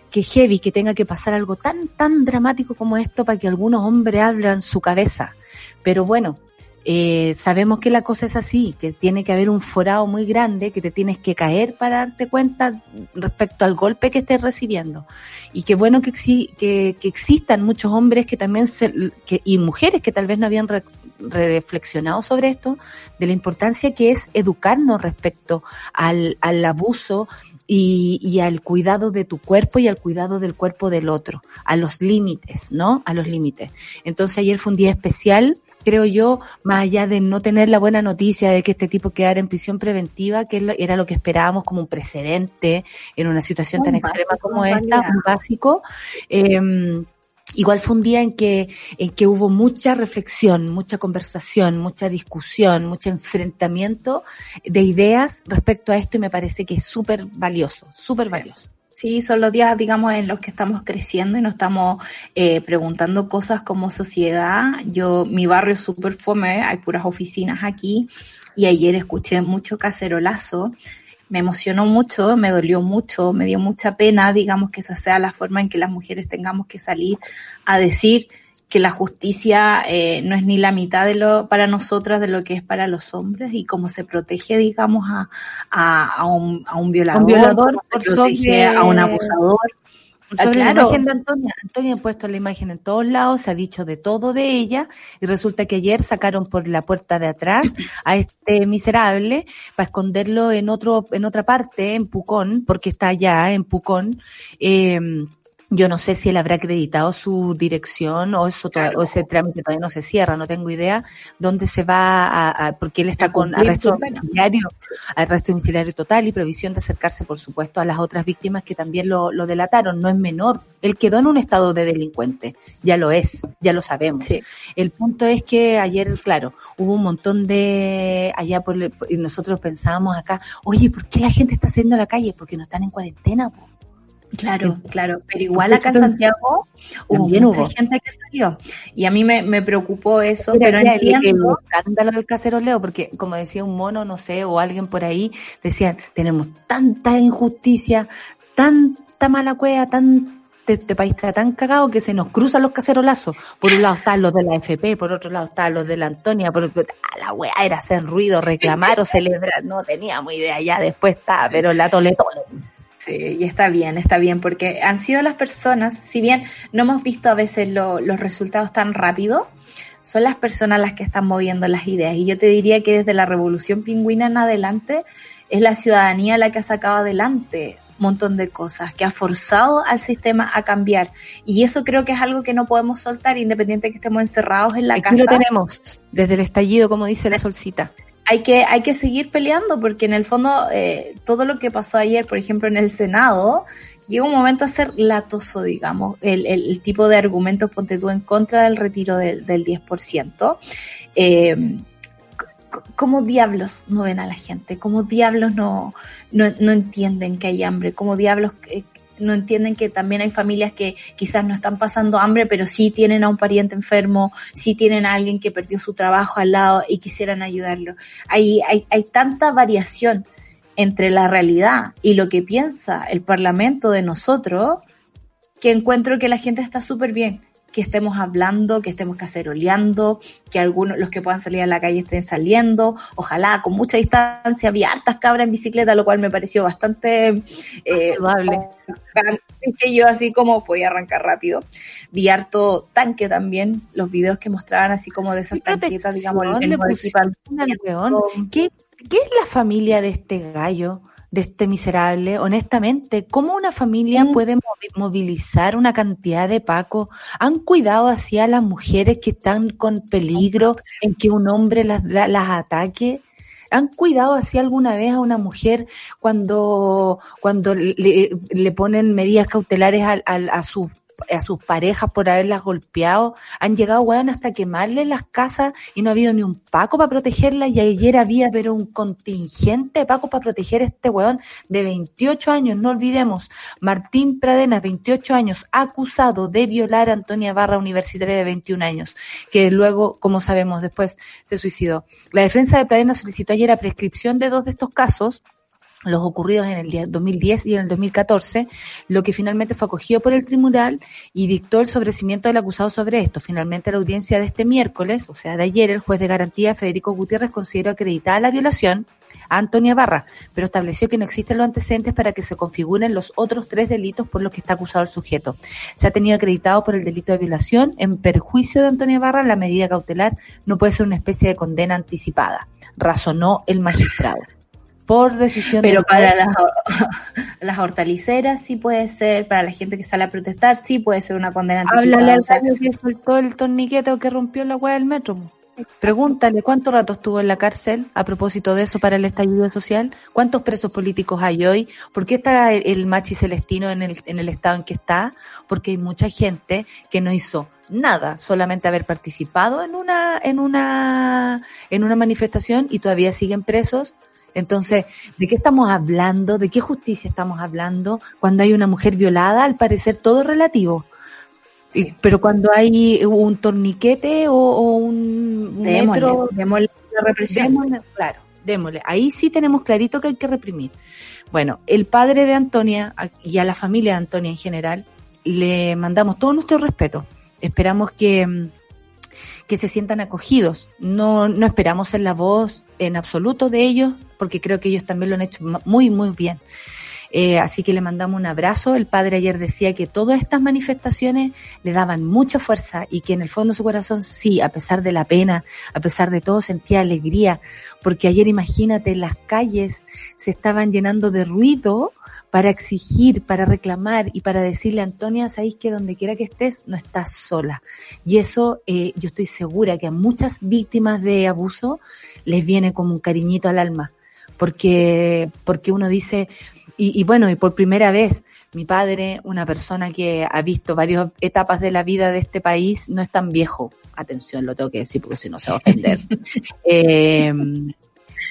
que heavy que tenga que pasar algo tan, tan dramático como esto para que algunos hombres abran su cabeza. Pero bueno, eh, sabemos que la cosa es así, que tiene que haber un forado muy grande, que te tienes que caer para darte cuenta respecto al golpe que estés recibiendo. Y qué bueno que, que, que existan muchos hombres que también se, que, y mujeres que tal vez no habían re, reflexionado sobre esto, de la importancia que es educarnos respecto al, al abuso y, y, al cuidado de tu cuerpo y al cuidado del cuerpo del otro, a los límites, ¿no? A los límites. Entonces ayer fue un día especial creo yo, más allá de no tener la buena noticia de que este tipo quedara en prisión preventiva, que era lo que esperábamos como un precedente en una situación tan extrema como esta, un básico. Eh, igual fue un día en que, en que hubo mucha reflexión, mucha conversación, mucha discusión, mucho enfrentamiento de ideas respecto a esto y me parece que es súper valioso, súper valioso. Sí, son los días, digamos, en los que estamos creciendo y nos estamos eh, preguntando cosas como sociedad. Yo, mi barrio es súper fome, hay puras oficinas aquí y ayer escuché mucho cacerolazo. Me emocionó mucho, me dolió mucho, me dio mucha pena, digamos, que esa sea la forma en que las mujeres tengamos que salir a decir que la justicia eh, no es ni la mitad de lo para nosotras de lo que es para los hombres y cómo se protege, digamos, a, a, a, un, a un violador, un violador se protege a un abusador. Ah, claro. la imagen de Antonia, Antonia ha puesto la imagen en todos lados, se ha dicho de todo de ella, y resulta que ayer sacaron por la puerta de atrás a este miserable para esconderlo en otro, en otra parte, en Pucón, porque está allá en Pucón, eh, yo no sé si él habrá acreditado su dirección o eso o ese trámite todavía no se cierra, no tengo idea dónde se va a, a porque él está con arresto domiciliario, arresto domiciliario total y provisión de acercarse, por supuesto, a las otras víctimas que también lo, lo delataron. No es menor. Él quedó en un estado de delincuente. Ya lo es, ya lo sabemos. Sí. El punto es que ayer, claro, hubo un montón de allá por, y nosotros pensábamos acá, oye, ¿por qué la gente está saliendo a la calle? Porque no están en cuarentena, po? Claro, claro, pero igual acá en Santiago hubo mucha hubo. gente que salió y a mí me, me preocupó eso, pero, pero entiendo... El escándalo del caceroleo, porque como decía un mono, no sé, o alguien por ahí, decían, tenemos tanta injusticia, tanta mala cueva, tan este país está tan cagado que se nos cruzan los cacerolazos. Por un lado están los de la FP, por otro lado están los de la Antonia, por otro, ah, la weá era hacer ruido, reclamar o celebrar, no teníamos idea, ya después está, pero la tole tole. Sí, y está bien, está bien, porque han sido las personas, si bien no hemos visto a veces lo, los resultados tan rápido, son las personas las que están moviendo las ideas. Y yo te diría que desde la revolución pingüina en adelante es la ciudadanía la que ha sacado adelante un montón de cosas, que ha forzado al sistema a cambiar. Y eso creo que es algo que no podemos soltar, independiente de que estemos encerrados en la Aquí casa. lo tenemos, desde el estallido, como dice la solcita hay que, hay que seguir peleando porque en el fondo eh, todo lo que pasó ayer, por ejemplo, en el Senado, llega un momento a ser latoso, digamos, el, el, tipo de argumentos, ponte tú, en contra del retiro del, del 10%. Eh, ¿Cómo diablos no ven a la gente? ¿Cómo diablos no, no, no entienden que hay hambre? ¿Cómo diablos eh, no entienden que también hay familias que quizás no están pasando hambre, pero sí tienen a un pariente enfermo, sí tienen a alguien que perdió su trabajo al lado y quisieran ayudarlo. Hay, hay, hay tanta variación entre la realidad y lo que piensa el Parlamento de nosotros que encuentro que la gente está súper bien que estemos hablando, que estemos caceroleando, que algunos, los que puedan salir a la calle estén saliendo, ojalá con mucha distancia, había hartas cabras en bicicleta, lo cual me pareció bastante eh, que yo así como podía arrancar rápido. Vi harto tanque también, los videos que mostraban así como de esas tanquetas, digamos, el, ¿Qué, ¿Qué es la familia de este gallo? De este miserable, honestamente, ¿cómo una familia mm. puede movilizar una cantidad de pacos? ¿Han cuidado así a las mujeres que están con peligro en que un hombre las, las ataque? ¿Han cuidado así alguna vez a una mujer cuando, cuando le, le ponen medidas cautelares a, a, a, su, a sus parejas por haberlas golpeado. Han llegado, weón, hasta quemarle las casas y no ha habido ni un Paco para protegerlas. Y ayer había, pero un contingente de Paco para proteger a este weón de 28 años. No olvidemos, Martín Pradena, 28 años, acusado de violar a Antonia Barra, universitaria de 21 años, que luego, como sabemos, después se suicidó. La defensa de Pradena solicitó ayer la prescripción de dos de estos casos los ocurridos en el 2010 y en el 2014, lo que finalmente fue acogido por el tribunal y dictó el sobrecimiento del acusado sobre esto. Finalmente, la audiencia de este miércoles, o sea, de ayer, el juez de garantía Federico Gutiérrez consideró acreditada la violación a Antonia Barra, pero estableció que no existen los antecedentes para que se configuren los otros tres delitos por los que está acusado el sujeto. Se ha tenido acreditado por el delito de violación en perjuicio de Antonia Barra, la medida cautelar no puede ser una especie de condena anticipada, razonó el magistrado por decisión Pero para las, las, hortaliceras sí puede ser, para la gente que sale a protestar sí puede ser una condena Háblale al o que soltó el torniquete o que rompió la hueá del metro. Pregúntale cuánto rato estuvo en la cárcel a propósito de eso para el estallido social, cuántos presos políticos hay hoy, por qué está el, machi celestino en el, en el estado en que está, porque hay mucha gente que no hizo nada, solamente haber participado en una, en una, en una manifestación y todavía siguen presos entonces, ¿de qué estamos hablando? ¿De qué justicia estamos hablando? Cuando hay una mujer violada, al parecer todo es relativo. pero cuando hay un torniquete o, un metro, démosle la represión. claro, démosle. Ahí sí tenemos clarito que hay que reprimir. Bueno, el padre de Antonia y a la familia de Antonia en general, le mandamos todo nuestro respeto. Esperamos que, que se sientan acogidos. No, no esperamos ser la voz en absoluto de ellos, porque creo que ellos también lo han hecho muy, muy bien. Eh, así que le mandamos un abrazo. El padre ayer decía que todas estas manifestaciones le daban mucha fuerza y que en el fondo de su corazón sí, a pesar de la pena, a pesar de todo, sentía alegría, porque ayer imagínate, las calles se estaban llenando de ruido para exigir, para reclamar y para decirle, Antonia, sabéis que donde quiera que estés, no estás sola. Y eso eh, yo estoy segura que a muchas víctimas de abuso les viene como un cariñito al alma, porque, porque uno dice, y, y bueno, y por primera vez, mi padre, una persona que ha visto varias etapas de la vida de este país, no es tan viejo. Atención, lo tengo que decir porque si no se va a ofender. eh,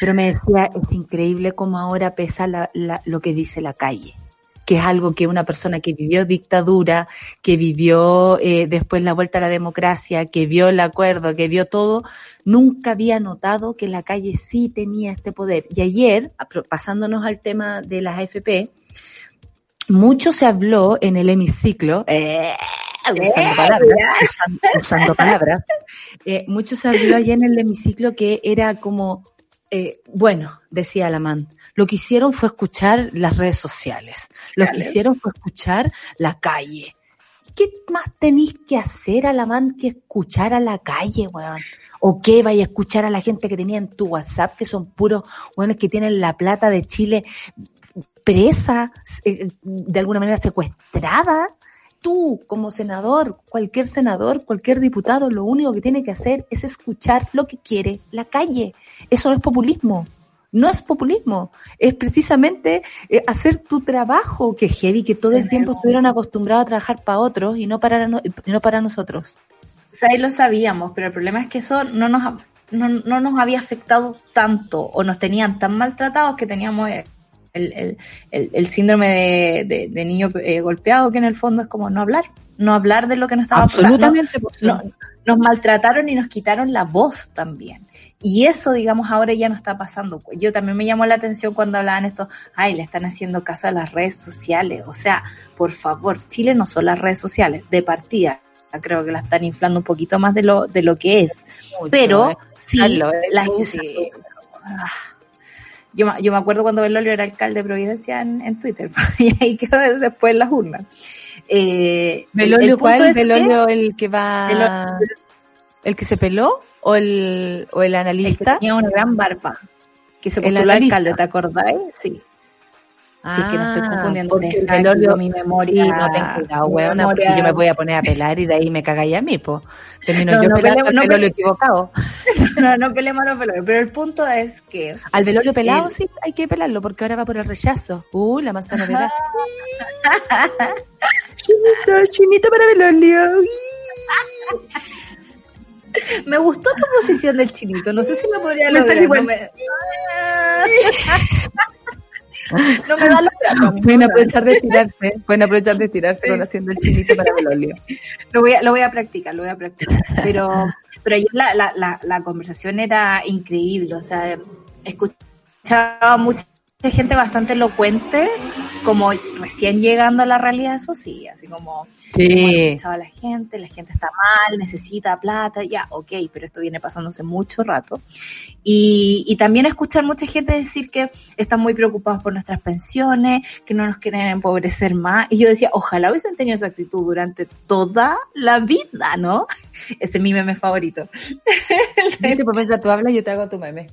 pero me decía, es increíble cómo ahora pesa la, lo que dice la calle que es algo que una persona que vivió dictadura, que vivió eh, después la vuelta a la democracia, que vio el acuerdo, que vio todo, nunca había notado que la calle sí tenía este poder. Y ayer, pasándonos al tema de las AFP, mucho se habló en el hemiciclo, eh, usando palabras, usando, palabras eh, mucho se habló ayer en el hemiciclo que era como eh, bueno, decía Alamán, lo que hicieron fue escuchar las redes sociales, lo que hicieron fue escuchar la calle. ¿Qué más tenéis que hacer, Alamán, que escuchar a la calle, weón? ¿O qué vaya a escuchar a la gente que tenía en tu WhatsApp, que son puros weones que tienen la plata de Chile presa, eh, de alguna manera secuestrada? Tú como senador, cualquier senador, cualquier diputado, lo único que tiene que hacer es escuchar lo que quiere la calle. Eso no es populismo. No es populismo, es precisamente eh, hacer tu trabajo, que heavy, que todo el tiempo estuvieron acostumbrados a trabajar para otros y no para, no, para nosotros. O sea, ahí lo sabíamos, pero el problema es que eso no nos, no, no nos había afectado tanto o nos tenían tan maltratados que teníamos el, el, el, el síndrome de, de, de niño eh, golpeado, que en el fondo es como no hablar, no hablar de lo que nos estaba Absolutamente. pasando. No, nos maltrataron y nos quitaron la voz también. Y eso, digamos, ahora ya no está pasando. Yo también me llamó la atención cuando hablaban esto, ay, le están haciendo caso a las redes sociales. O sea, por favor, Chile no son las redes sociales, de partida. Creo que la están inflando un poquito más de lo, de lo que es. Mucho, Pero eh. sí, las Sí. Ah. Yo, me- yo me acuerdo cuando Belolio era alcalde de Providencia en, en Twitter, y ahí quedó después en las urnas. Eh, el- el ¿Belolio punto cuál? es que- ¿Belolio el que va... Belolio- ¿El que se peló? ¿O el, o el el que analista? tenía una gran barba, que se El postuló alcalde, ¿te acordáis? Sí. Sí, es que no estoy Ah, confundiendo. porque el Exacto, mi memoria. Sí, no ten cuidado, weona, porque memoria- yo me voy a poner a pelar y de ahí me cagáis a mí, po. Termino No, yo no pelando pele- al no equivocado. No, no peleemos, no peleemos. Pero el punto es que Al Belolio pelado El- sí hay que pelarlo porque ahora va por el rechazo. Uh, la manzana edad. chinito, chinito para Belolio. me gustó tu posición del chinito. No sé si me podría lograr. me, no me da los brazos. Pueden aprovechar de estirarse. Pueden aprovechar de estirarse con haciendo el chinito para Belolio. Lo voy a, lo voy a practicar, lo voy a practicar. Pero, pero ayer la, la, la, la conversación era increíble, o sea, escuchaba mucha gente bastante elocuente, como recién llegando a la realidad, eso sí, así como, Sí. a la gente, la gente está mal, necesita plata, ya, ok, pero esto viene pasándose mucho rato. Y, y también escuchar mucha gente decir que están muy preocupados por nuestras pensiones, que no nos quieren empobrecer más. Y yo decía, ojalá hubiesen tenido esa actitud durante toda la vida, ¿no? Ese es mi meme favorito. Mientras tú hablas, yo te hago tu meme.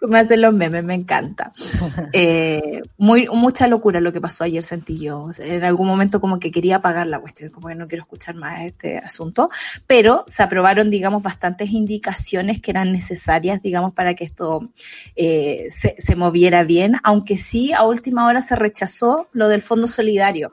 Me hacen los memes, me encanta. Eh, muy, mucha locura lo que pasó ayer, sentí yo. En algún momento como que quería apagar la cuestión, como que no quiero escuchar más este asunto, pero se aprobaron, digamos, bastantes indicaciones que eran necesarias, digamos, para que esto eh, se, se moviera bien, aunque sí a última hora se rechazó lo del Fondo Solidario.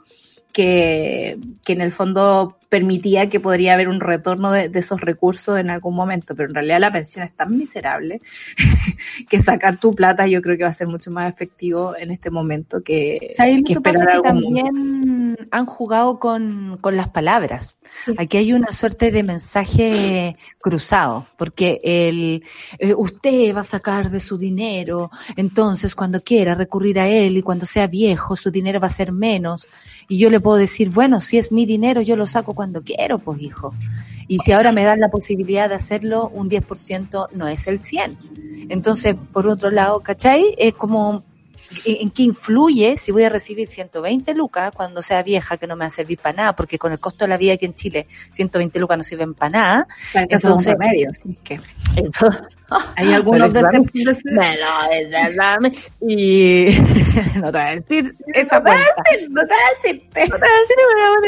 Que, que en el fondo permitía que podría haber un retorno de, de esos recursos en algún momento, pero en realidad la pensión es tan miserable que sacar tu plata yo creo que va a ser mucho más efectivo en este momento que, esperar algún momento. Han jugado con, con las palabras. Sí. Aquí hay una suerte de mensaje cruzado, porque el eh, usted va a sacar de su dinero, entonces cuando quiera recurrir a él y cuando sea viejo, su dinero va a ser menos. Y yo le puedo decir, bueno, si es mi dinero, yo lo saco cuando quiero, pues hijo. Y si ahora me dan la posibilidad de hacerlo, un 10% no es el 100. Entonces, por otro lado, ¿cachai? Es como en qué influye si voy a recibir 120 lucas cuando sea vieja que no me va a servir para nada, porque con el costo de la vida aquí en Chile 120 lucas no sirven para nada. Claro, Entonces- remedios, sí, que Entonces, hay algunos de y no te voy a decir esa No te voy a decir, no te voy a decirte. No te voy decir,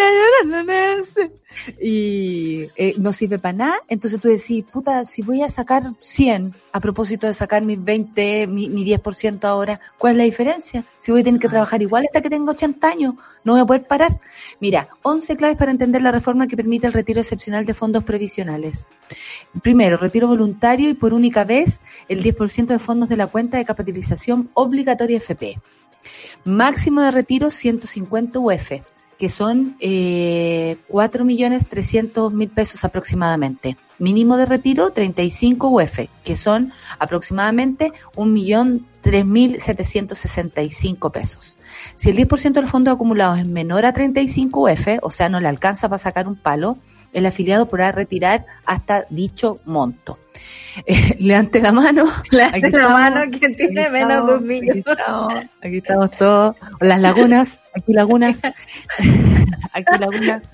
a llorar, no te voy a decir. Y eh, no sirve para nada, entonces tú decís, puta, si voy a sacar 100 a propósito de sacar mis 20, mi, mi 10% ahora, ¿cuál es la diferencia? Si voy a tener que trabajar igual hasta que tenga 80 años, no voy a poder parar. Mira, 11 claves para entender la reforma que permite el retiro excepcional de fondos previsionales. Primero, retiro voluntario y por única vez el 10% de fondos de la cuenta de capitalización obligatoria FP. Máximo de retiro 150 UF, que son eh, 4.300.000 pesos aproximadamente. Mínimo de retiro 35 UF, que son aproximadamente 1.003.765 pesos. Si el 10% del fondo acumulado es menor a 35 UF, o sea, no le alcanza para sacar un palo, el afiliado podrá retirar hasta dicho monto. Eh, levante la mano. Levante Aquí la estamos, mano que tiene menos de un millón. Aquí estamos, aquí estamos todos. Las lagunas, aquí lagunas. Aquí lagunas.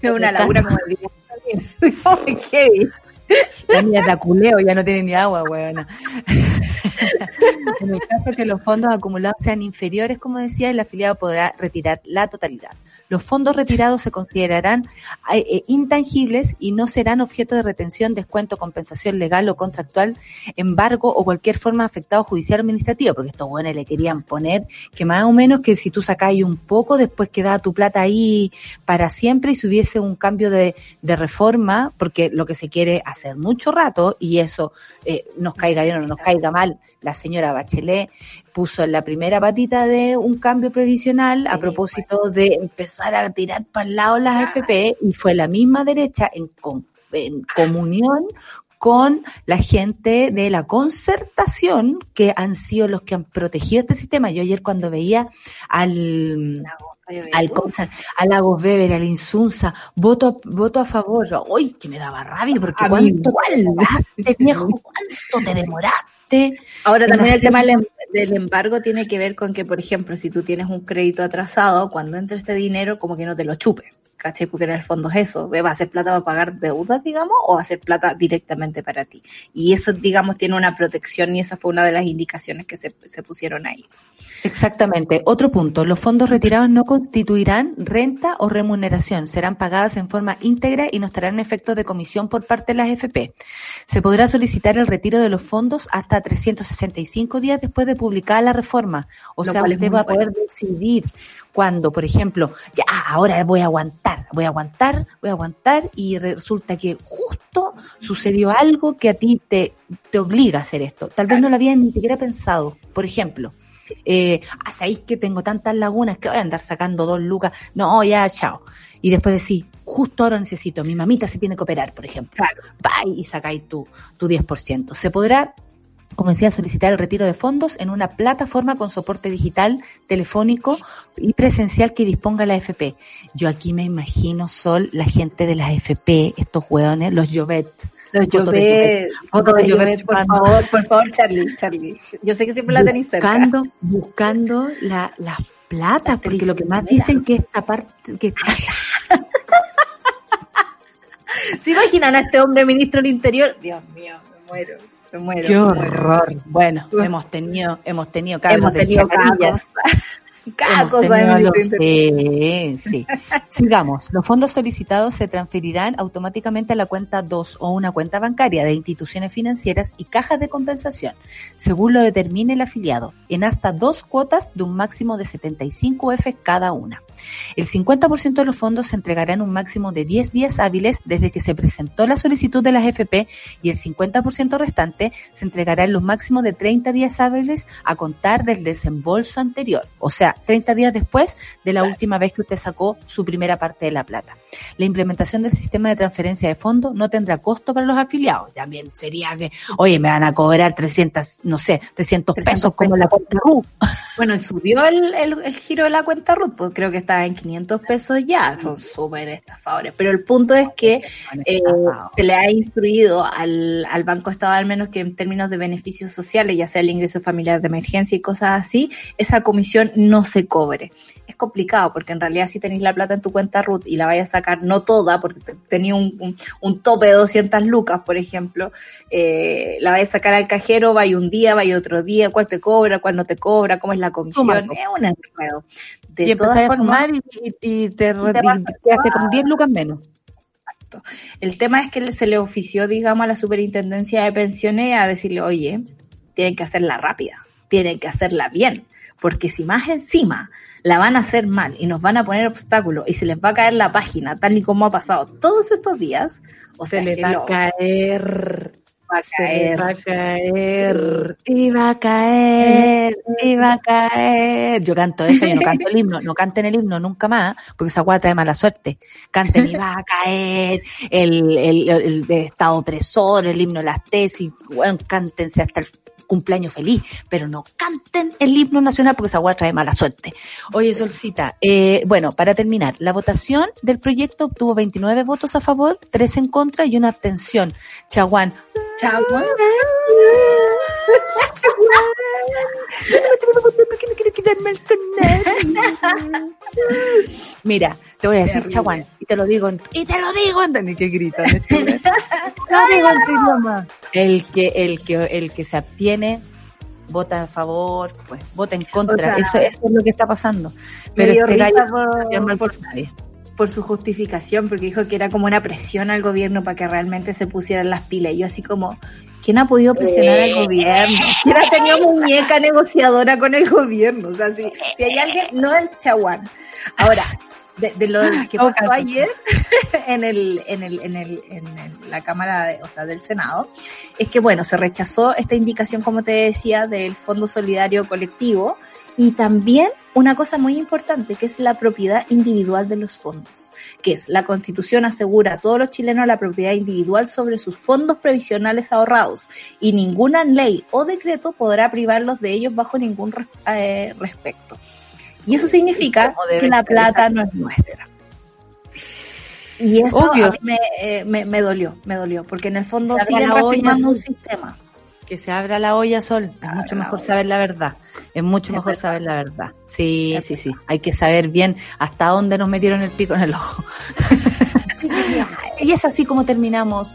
Es una laguna como el día. Heavy. La mía es de aculeo, ya no tiene ni agua, weona. en el caso que los fondos acumulados sean inferiores, como decía, el afiliado podrá retirar la totalidad. Los fondos retirados se considerarán eh, eh, intangibles y no serán objeto de retención, descuento, compensación legal o contractual, embargo o cualquier forma afectado judicial o administrativo, porque estos buenos le querían poner que más o menos que si tú sacáis un poco, después queda tu plata ahí para siempre y si hubiese un cambio de, de reforma, porque lo que se quiere hacer mucho rato, y eso eh, nos caiga bien o no nos caiga mal, la señora Bachelet puso en la primera patita de un cambio previsional a propósito de empezar a tirar para el lado las FP y fue la misma derecha en, en comunión con la gente de la concertación que han sido los que han protegido este sistema. Yo ayer cuando veía al al a Lagos Weber, al Insunza, voto, voto a favor. Uy, que me daba rabia, porque a cuánto te viejo, cuánto te demoraste. Ahora también el tema del embargo tiene que ver con que, por ejemplo, si tú tienes un crédito atrasado, cuando entre este dinero, como que no te lo chupe. ¿Cachai? Porque en el fondo es eso, ¿va a ser plata para pagar deudas, digamos, o va a ser plata directamente para ti? Y eso, digamos, tiene una protección y esa fue una de las indicaciones que se, se pusieron ahí. Exactamente. Otro punto, los fondos retirados no constituirán renta o remuneración, serán pagadas en forma íntegra y no estarán en efectos de comisión por parte de las FP. Se podrá solicitar el retiro de los fondos hasta 365 días después de publicada la reforma. O sea, usted va a poder decidir cuando, por ejemplo, ya ahora voy a aguantar, voy a aguantar, voy a aguantar y resulta que justo sucedió algo que a ti te, te obliga a hacer esto. Tal vez no lo había ni siquiera pensado. Por ejemplo, eh, ah, ¿sabéis que tengo tantas lagunas que voy a andar sacando dos lucas? No, ya, chao. Y después decís, justo ahora necesito, mi mamita se tiene que operar, por ejemplo. Claro. y sacáis tu, tu 10%. Se podrá como decía, solicitar el retiro de fondos en una plataforma con soporte digital, telefónico y presencial que disponga la FP. Yo aquí me imagino, Sol, la gente de las FP, estos hueones, los Jovet, los Jovet, por favor, por favor, Charlie, Charlie. Yo sé que siempre la tenéis cerca. Buscando, buscando la, las plata, porque lo que más dicen que esta parte, que ¿Se imaginan a este hombre ministro del Interior? Dios mío, me muero. Me muero, Qué horror. Bueno, hemos tenido, hemos tenido hemos tenido cada cosa sí, sí. Sigamos. Los fondos solicitados se transferirán automáticamente a la cuenta 2 o una cuenta bancaria de instituciones financieras y cajas de compensación, según lo determine el afiliado, en hasta dos cuotas de un máximo de 75 F cada una. El 50% de los fondos se entregará en un máximo de 10 días hábiles desde que se presentó la solicitud de las FP y el 50% restante se entregará en los máximos de 30 días hábiles a contar del desembolso anterior. O sea, 30 días después de la última vez que usted sacó su primera parte de la plata. La implementación del sistema de transferencia de fondos no tendrá costo para los afiliados. También sería que, oye, me van a cobrar 300, no sé, 300 pesos como la cuenta RUT. Bueno, subió el, el, giro de la cuenta RUT, pues creo que está en 500 pesos ya, son súper estafadores. Pero el punto es que eh, se le ha instruido al, al Banco Estado, al menos que en términos de beneficios sociales, ya sea el ingreso familiar de emergencia y cosas así, esa comisión no se cobre. Es complicado porque en realidad si tenéis la plata en tu cuenta RUT y la vayas a sacar, no toda, porque tenía un, un, tope de 200 lucas, por ejemplo, eh, la vayas a sacar al cajero, vaya un día, vaya otro día, cuál te cobra, cuál no te cobra, cómo es la comisión, es un enredo. De y todas formas, y, y, te, quedaste con 10 lucas menos. El tema es que se le ofició, digamos, a la superintendencia de pensiones a decirle, oye, tienen que hacerla rápida, tienen que hacerla bien porque si más encima la van a hacer mal y nos van a poner obstáculos y se les va a caer la página, tal y como ha pasado todos estos días, o se les va a caer. Va a caer. va a caer. Y va a caer. Y va a caer. Yo canto eso, yo no canto el himno. No canten el himno nunca más, porque esa guata trae mala suerte. Canten y va a caer. El, el, el, estado opresor, el himno de las tesis. Bueno, cántense hasta el cumpleaños feliz, pero no canten el himno nacional porque esa hueá trae mala suerte. Oye, Solcita, eh, bueno, para terminar, la votación del proyecto obtuvo 29 votos a favor, 3 en contra y una abstención. Chaguán. Chaguán. Mira, te voy a decir, Chaguán, y te lo digo, en, y te lo digo, en, que gritan. Lo digo en tu idioma. El que, el que, el que se abstiene vota a favor, pues vota en contra. eso, eso, es lo que está pasando. Pero este gallo por, por, por, su justificación, porque dijo que era como una presión al gobierno para que realmente se pusieran las pilas. Y yo así como, ¿quién ha podido presionar al gobierno? ¿Quién ha tenido muñeca negociadora con el gobierno? O sea, si, si hay alguien, no es Chaguán. Ahora, de, lo que pasó ayer en el, en el, en el, en la Cámara, o sea, del Senado, es que bueno, se rechazó esta indicación, como te decía, del Fondo Solidario Colectivo y también una cosa muy importante que es la propiedad individual de los fondos, que es la Constitución asegura a todos los chilenos la propiedad individual sobre sus fondos previsionales ahorrados y ninguna ley o decreto podrá privarlos de ellos bajo ningún eh, respecto. Y eso significa que la plata no es nuestra. Y eso a mí eh, me, me, dolió, me dolió, porque en el fondo sigue reafirmando un sistema. Que se abra la olla, Sol. Es mucho mejor saber la verdad. Es mucho mejor saber la verdad. Sí, sí, sí. Hay que saber bien hasta dónde nos metieron el pico en el ojo. y es así como terminamos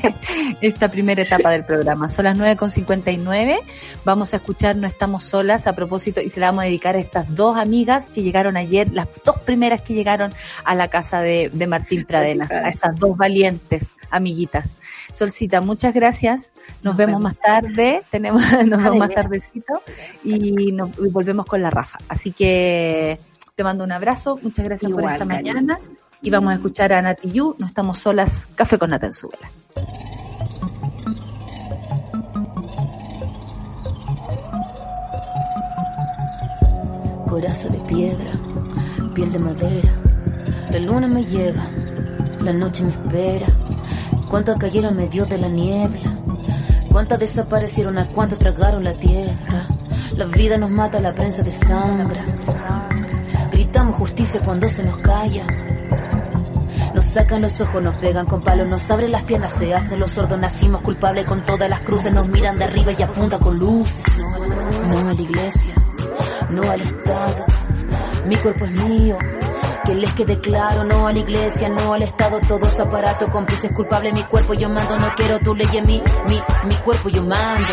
esta primera etapa del programa. Son las 9.59. Vamos a escuchar No Estamos Solas a propósito y se la vamos a dedicar a estas dos amigas que llegaron ayer, las dos primeras que llegaron a la casa de, Martín Pradenas, a esas dos valientes amiguitas. Solcita, muchas gracias. Nos, vemos, más tarde. Tenemos, nos vemos más tardecito y, nos, volvemos con la Rafa. Así que te mando un abrazo. Muchas gracias por esta mañana y vamos a escuchar a Nati Yu, No estamos solas, Café con Nata en su. Coraza de piedra, piel de madera, la luna me lleva, la noche me espera. Cuántas cayeron medio de la niebla, cuántas desaparecieron, a cuántas tragaron la tierra. La vida nos mata, la prensa de sangre. Gritamos justicia cuando se nos calla nos sacan los ojos, nos pegan con palos, nos abren las piernas, se hacen los sordos, nacimos culpables con todas las cruces, nos miran de arriba y apuntan con luz. No a la iglesia, no al Estado, mi cuerpo es mío. Que les quede claro, no a la iglesia, no al Estado, todos aparatos, cómplices culpables, mi cuerpo yo mando, no quiero tu ley en mi, mi cuerpo yo mando.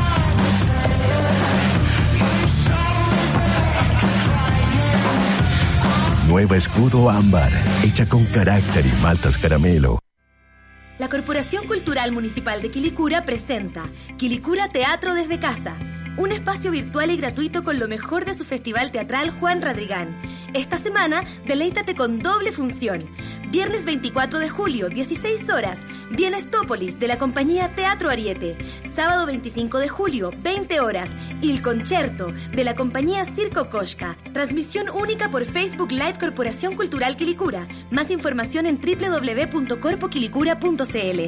Nueva Escudo Ámbar, hecha con carácter y maltas caramelo. La Corporación Cultural Municipal de Quilicura presenta Quilicura Teatro desde Casa, un espacio virtual y gratuito con lo mejor de su festival teatral Juan Radrigán. Esta semana, deleítate con doble función. Viernes 24 de julio, 16 horas, Bienestópolis de la compañía Teatro Ariete. Sábado 25 de julio, 20 horas, Il Concerto de la compañía Circo Koshka. Transmisión única por Facebook Live Corporación Cultural Quilicura. Más información en www.corpoquilicura.cl.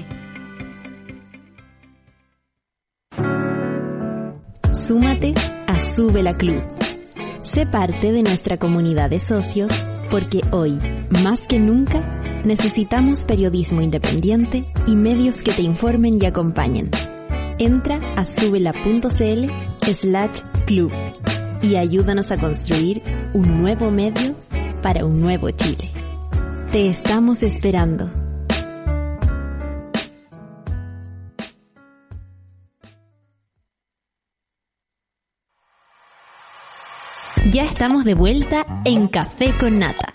Súmate a Sube la Club. Sé parte de nuestra comunidad de socios porque hoy, más que nunca, necesitamos periodismo independiente y medios que te informen y acompañen. Entra a subela.cl slash club y ayúdanos a construir un nuevo medio para un nuevo Chile. Te estamos esperando. Ya estamos de vuelta en Café con Nata.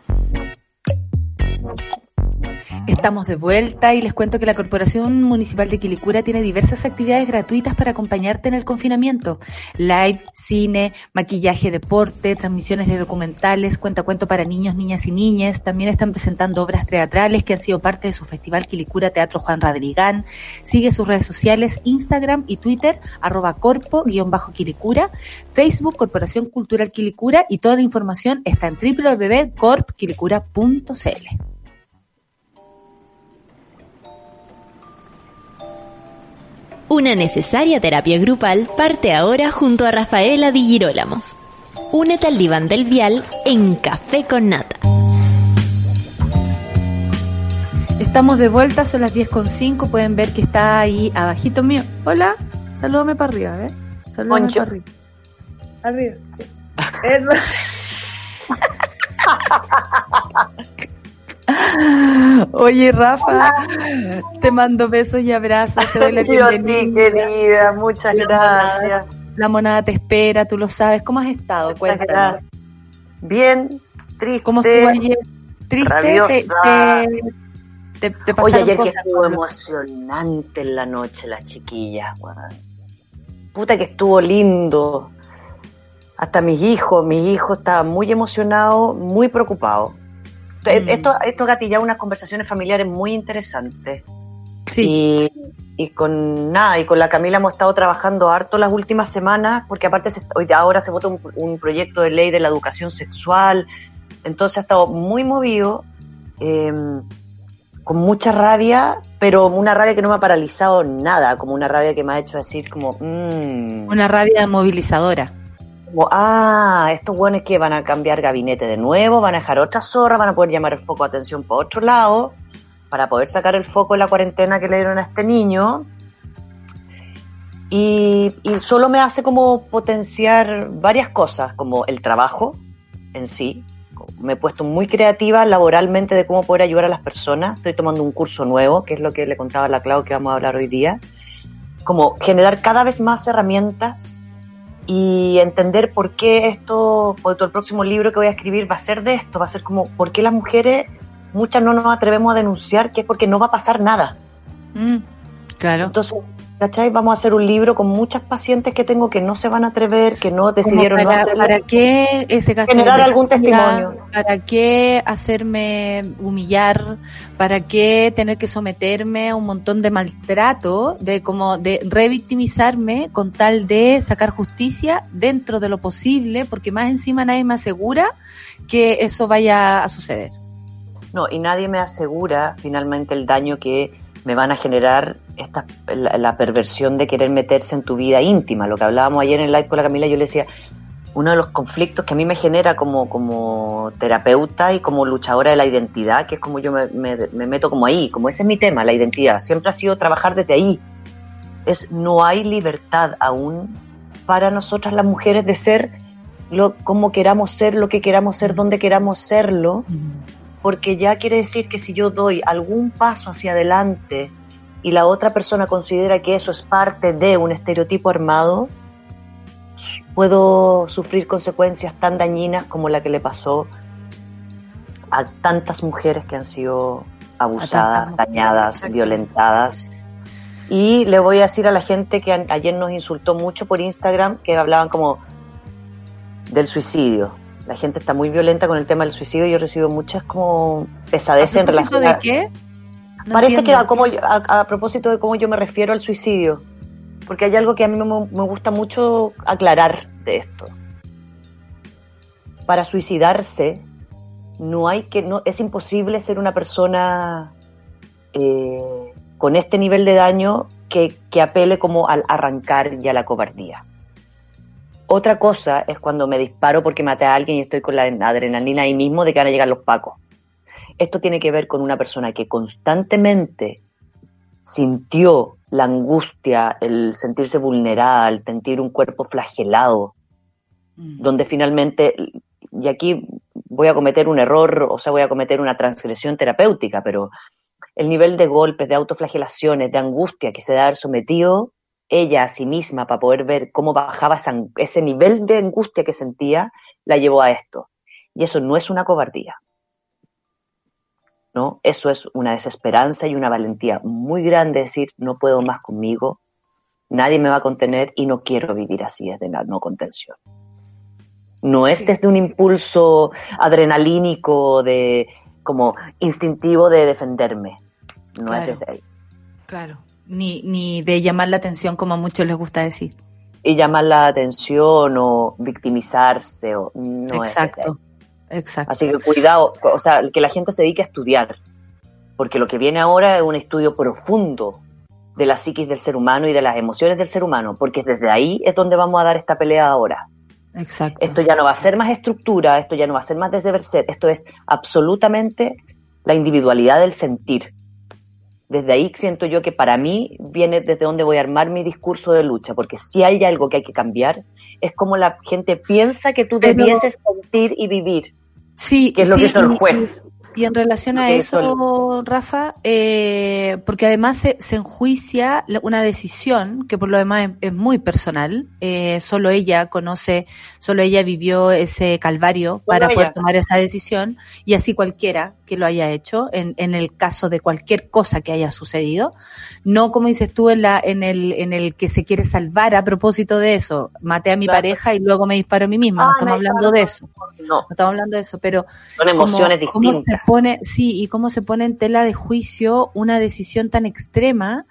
Estamos de vuelta y les cuento que la Corporación Municipal de Quilicura tiene diversas actividades gratuitas para acompañarte en el confinamiento. Live, cine, maquillaje, deporte, transmisiones de documentales, cuentacuento para niños, niñas y niñas. También están presentando obras teatrales que han sido parte de su festival Quilicura Teatro Juan Radrigán. Sigue sus redes sociales, Instagram y Twitter, arroba corpo-quilicura, Facebook Corporación Cultural Quilicura y toda la información está en www.corpquilicura.cl. Una necesaria terapia grupal parte ahora junto a Rafaela Di Girolamo. Únete al diván del vial en Café con Nata. Estamos de vuelta, son las 10.5, pueden ver que está ahí abajito mío. Hola, salúdame para arriba, ¿eh? Salúdame Poncho. para arriba. Arriba, sí. Eso. Oye, Rafa, te mando besos y abrazos, te doy la Yo querida, muchas La gracias. monada- La monada te espera, tú lo sabes. ¿Cómo has estado? Muchas Cuéntanos. gracias. Bien, triste. ¿Cómo estuvo ayer? ¿Triste? ¿Te, te, te, Oye, ayer que cosas? estuvo emocionante en la noche las chiquillas, weón. Puta que estuvo lindo. Hasta mis hijos, mis hijos estaban muy emocionados, muy preocupados. Mm. Esto, esto gatillaba unas conversaciones familiares muy interesantes. Sí. Y, y con nada, y con la Camila hemos estado trabajando harto las últimas semanas, porque aparte se- hoy ahora se vota un, un proyecto de ley de la educación sexual, entonces ha estado muy movido, eh, con mucha rabia, pero una rabia que no me ha paralizado nada, como una rabia que me ha hecho decir como, mm, Una rabia movilizadora. Como, ah, estos buenos que van a cambiar gabinete de nuevo, van a dejar otra zorra, van a poder llamar el foco de atención para otro lado, para poder sacar el foco de la cuarentena que le dieron a este niño. Y, y solo me hace como potenciar varias cosas, como el trabajo en sí. Me he puesto muy creativa laboralmente de cómo poder ayudar a las personas. Estoy tomando un curso nuevo, que es lo que le contaba a la Clau que vamos a hablar hoy día. Como generar cada vez más herramientas y entender por qué esto, por todo el próximo libro que voy a escribir va a ser de esto, va a ser como por qué las mujeres, muchas no nos atrevemos a denunciar, que es porque no va a pasar nada. Mm, claro. Entonces, ¿cachai? Vamos a hacer un libro con muchas pacientes que tengo que no se van a atrever, que no decidieron no para, hacerlo. ¿Para qué ese gasto Generar algún testimonio. ¿Para qué hacerme humillar? ¿Para qué tener que someterme a un montón de maltrato, de como de revictimizarme con tal de sacar justicia dentro de lo posible? Porque más encima nadie me asegura que eso vaya a suceder. No, y nadie me asegura finalmente el daño que me van a generar esta, la, perversión de querer meterse en tu vida íntima. Lo que hablábamos ayer en el live con la Camila, yo le decía, uno de los conflictos que a mí me genera como, como terapeuta y como luchadora de la identidad, que es como yo me, me- me meto como ahí, como ese es mi tema, la identidad, siempre ha sido trabajar desde ahí. Es no hay libertad aún para nosotras las mujeres de ser lo, como queramos ser, lo que queramos ser, donde queramos serlo, porque ya quiere decir que si yo doy algún paso hacia adelante y la otra persona considera que eso es parte de un estereotipo armado, puedo sufrir consecuencias tan dañinas como la que le pasó a tantas mujeres que han sido abusadas, dañadas, violentadas. Y le voy a decir a la gente que ayer nos insultó mucho por Instagram, que hablaban como del suicidio. La gente está muy violenta con el tema del suicidio. Yo recibo muchas como pesadeces en relación a... de qué? No Parece que a, cómo yo- a, a propósito de cómo yo me refiero al suicidio, porque hay algo que a mí me, me gusta mucho aclarar de esto. Para suicidarse, no hay que, no, es imposible ser una persona eh, con este nivel de daño que, que apele como al arrancar y a la cobardía. Otra cosa es cuando me disparo porque maté a alguien y estoy con la adrenalina ahí mismo de que van a llegar los pacos. Esto tiene que ver con una persona que constantemente sintió la angustia, el sentirse vulnerada, el sentir un cuerpo flagelado, donde finalmente, y aquí voy a cometer un error, o sea, voy a cometer una transgresión terapéutica, pero el nivel de golpes, de autoflagelaciones, de angustia que se da haber sometido ella a sí misma para poder ver cómo bajaba ese nivel de angustia que sentía, la llevó a esto. Y eso no es una cobardía. ¿no? Eso es una desesperanza y una valentía muy grande decir, no puedo más conmigo, nadie me va a contener y no quiero vivir así desde la no contención. No es desde un impulso adrenalínico de como instintivo de defenderme. No Claro. es desde ahí. Claro. Ni, ni de llamar la atención como a muchos les gusta decir. Y llamar la atención o victimizarse o no es desde ahí. Exacto. Exacto. Así que cuidado, o sea, que la gente se dedique a estudiar, porque lo que viene ahora es un estudio profundo de la psiquis del ser humano y de las emociones del ser humano, porque desde ahí es donde vamos a dar esta pelea ahora. Exacto. Esto ya no va a ser más estructura, esto ya no va a ser más desde ser, esto es absolutamente la individualidad del sentir. Desde ahí siento yo que para mí viene desde donde voy a armar mi discurso de lucha, porque si hay algo que hay que cambiar, es como la gente piensa que tú Pero- debieses sentir y vivir, Sí, que es lo sí, que hizo el juez. Y en relación a eso, Rafa, eh, porque además se, se enjuicia una decisión que por lo demás es, es muy personal, eh, solo ella conoce, solo ella vivió ese calvario para ella. poder tomar esa decisión y así cualquiera que lo haya hecho en, en el caso de cualquier cosa que haya sucedido, no como dices tú en, la, en, el, en el que se quiere salvar a propósito de eso, maté a mi Claro. pareja y luego me disparo a mí misma, no Ah, estamos hablando de eso, No, no estamos hablando de eso, pero son emociones distintas. Pone, sí, y cómo se pone en tela de juicio una decisión tan extrema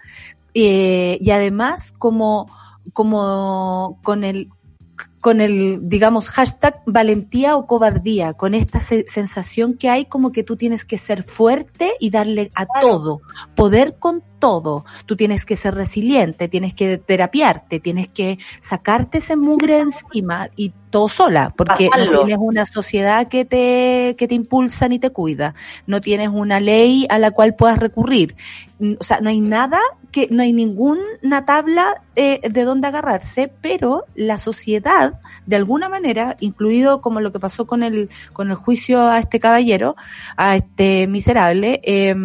eh, y además como, como con el con el, digamos, hashtag valentía o cobardía, con esta se- sensación que hay como que tú tienes que ser fuerte y darle a todo, poder con todo. Tú tienes que ser resiliente, tienes que terapiarte, tienes que sacarte ese mugre encima y todo sola, porque no tienes una sociedad que te, que te impulsa ni te cuida, no tienes una ley a la cual puedas recurrir. Mm, O sea, no hay nada que, no hay ninguna tabla eh, de dónde agarrarse, pero la sociedad, de alguna manera, incluido como lo que pasó con el, con el juicio a este caballero, a este miserable, eh,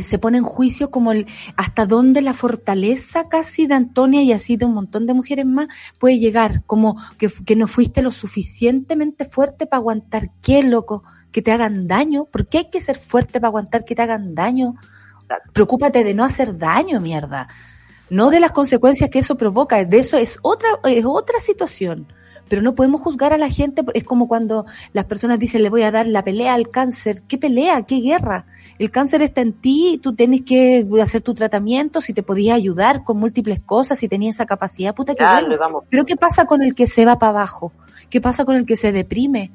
se pone en juicio como el hasta dónde la fortaleza casi de Antonia y así de un montón de mujeres más puede llegar, como que, que no fuiste lo suficientemente fuerte para aguantar qué, loco, que te hagan daño, ¿por qué hay que ser fuerte para aguantar que te hagan daño? Preocúpate de no hacer daño, mierda. No de las consecuencias que eso provoca, de eso es otra, es otra situación. Pero no podemos juzgar a la gente, es como cuando las personas dicen le voy a dar la pelea al cáncer. ¿Qué pelea? ¿Qué guerra? El cáncer está en ti, tú tienes que hacer tu tratamiento, si te podías ayudar con múltiples cosas, si tenías esa capacidad, puta que Claro, bueno. y vamos. Pero ¿qué pasa con el que se va para abajo? ¿Qué pasa con el que se deprime?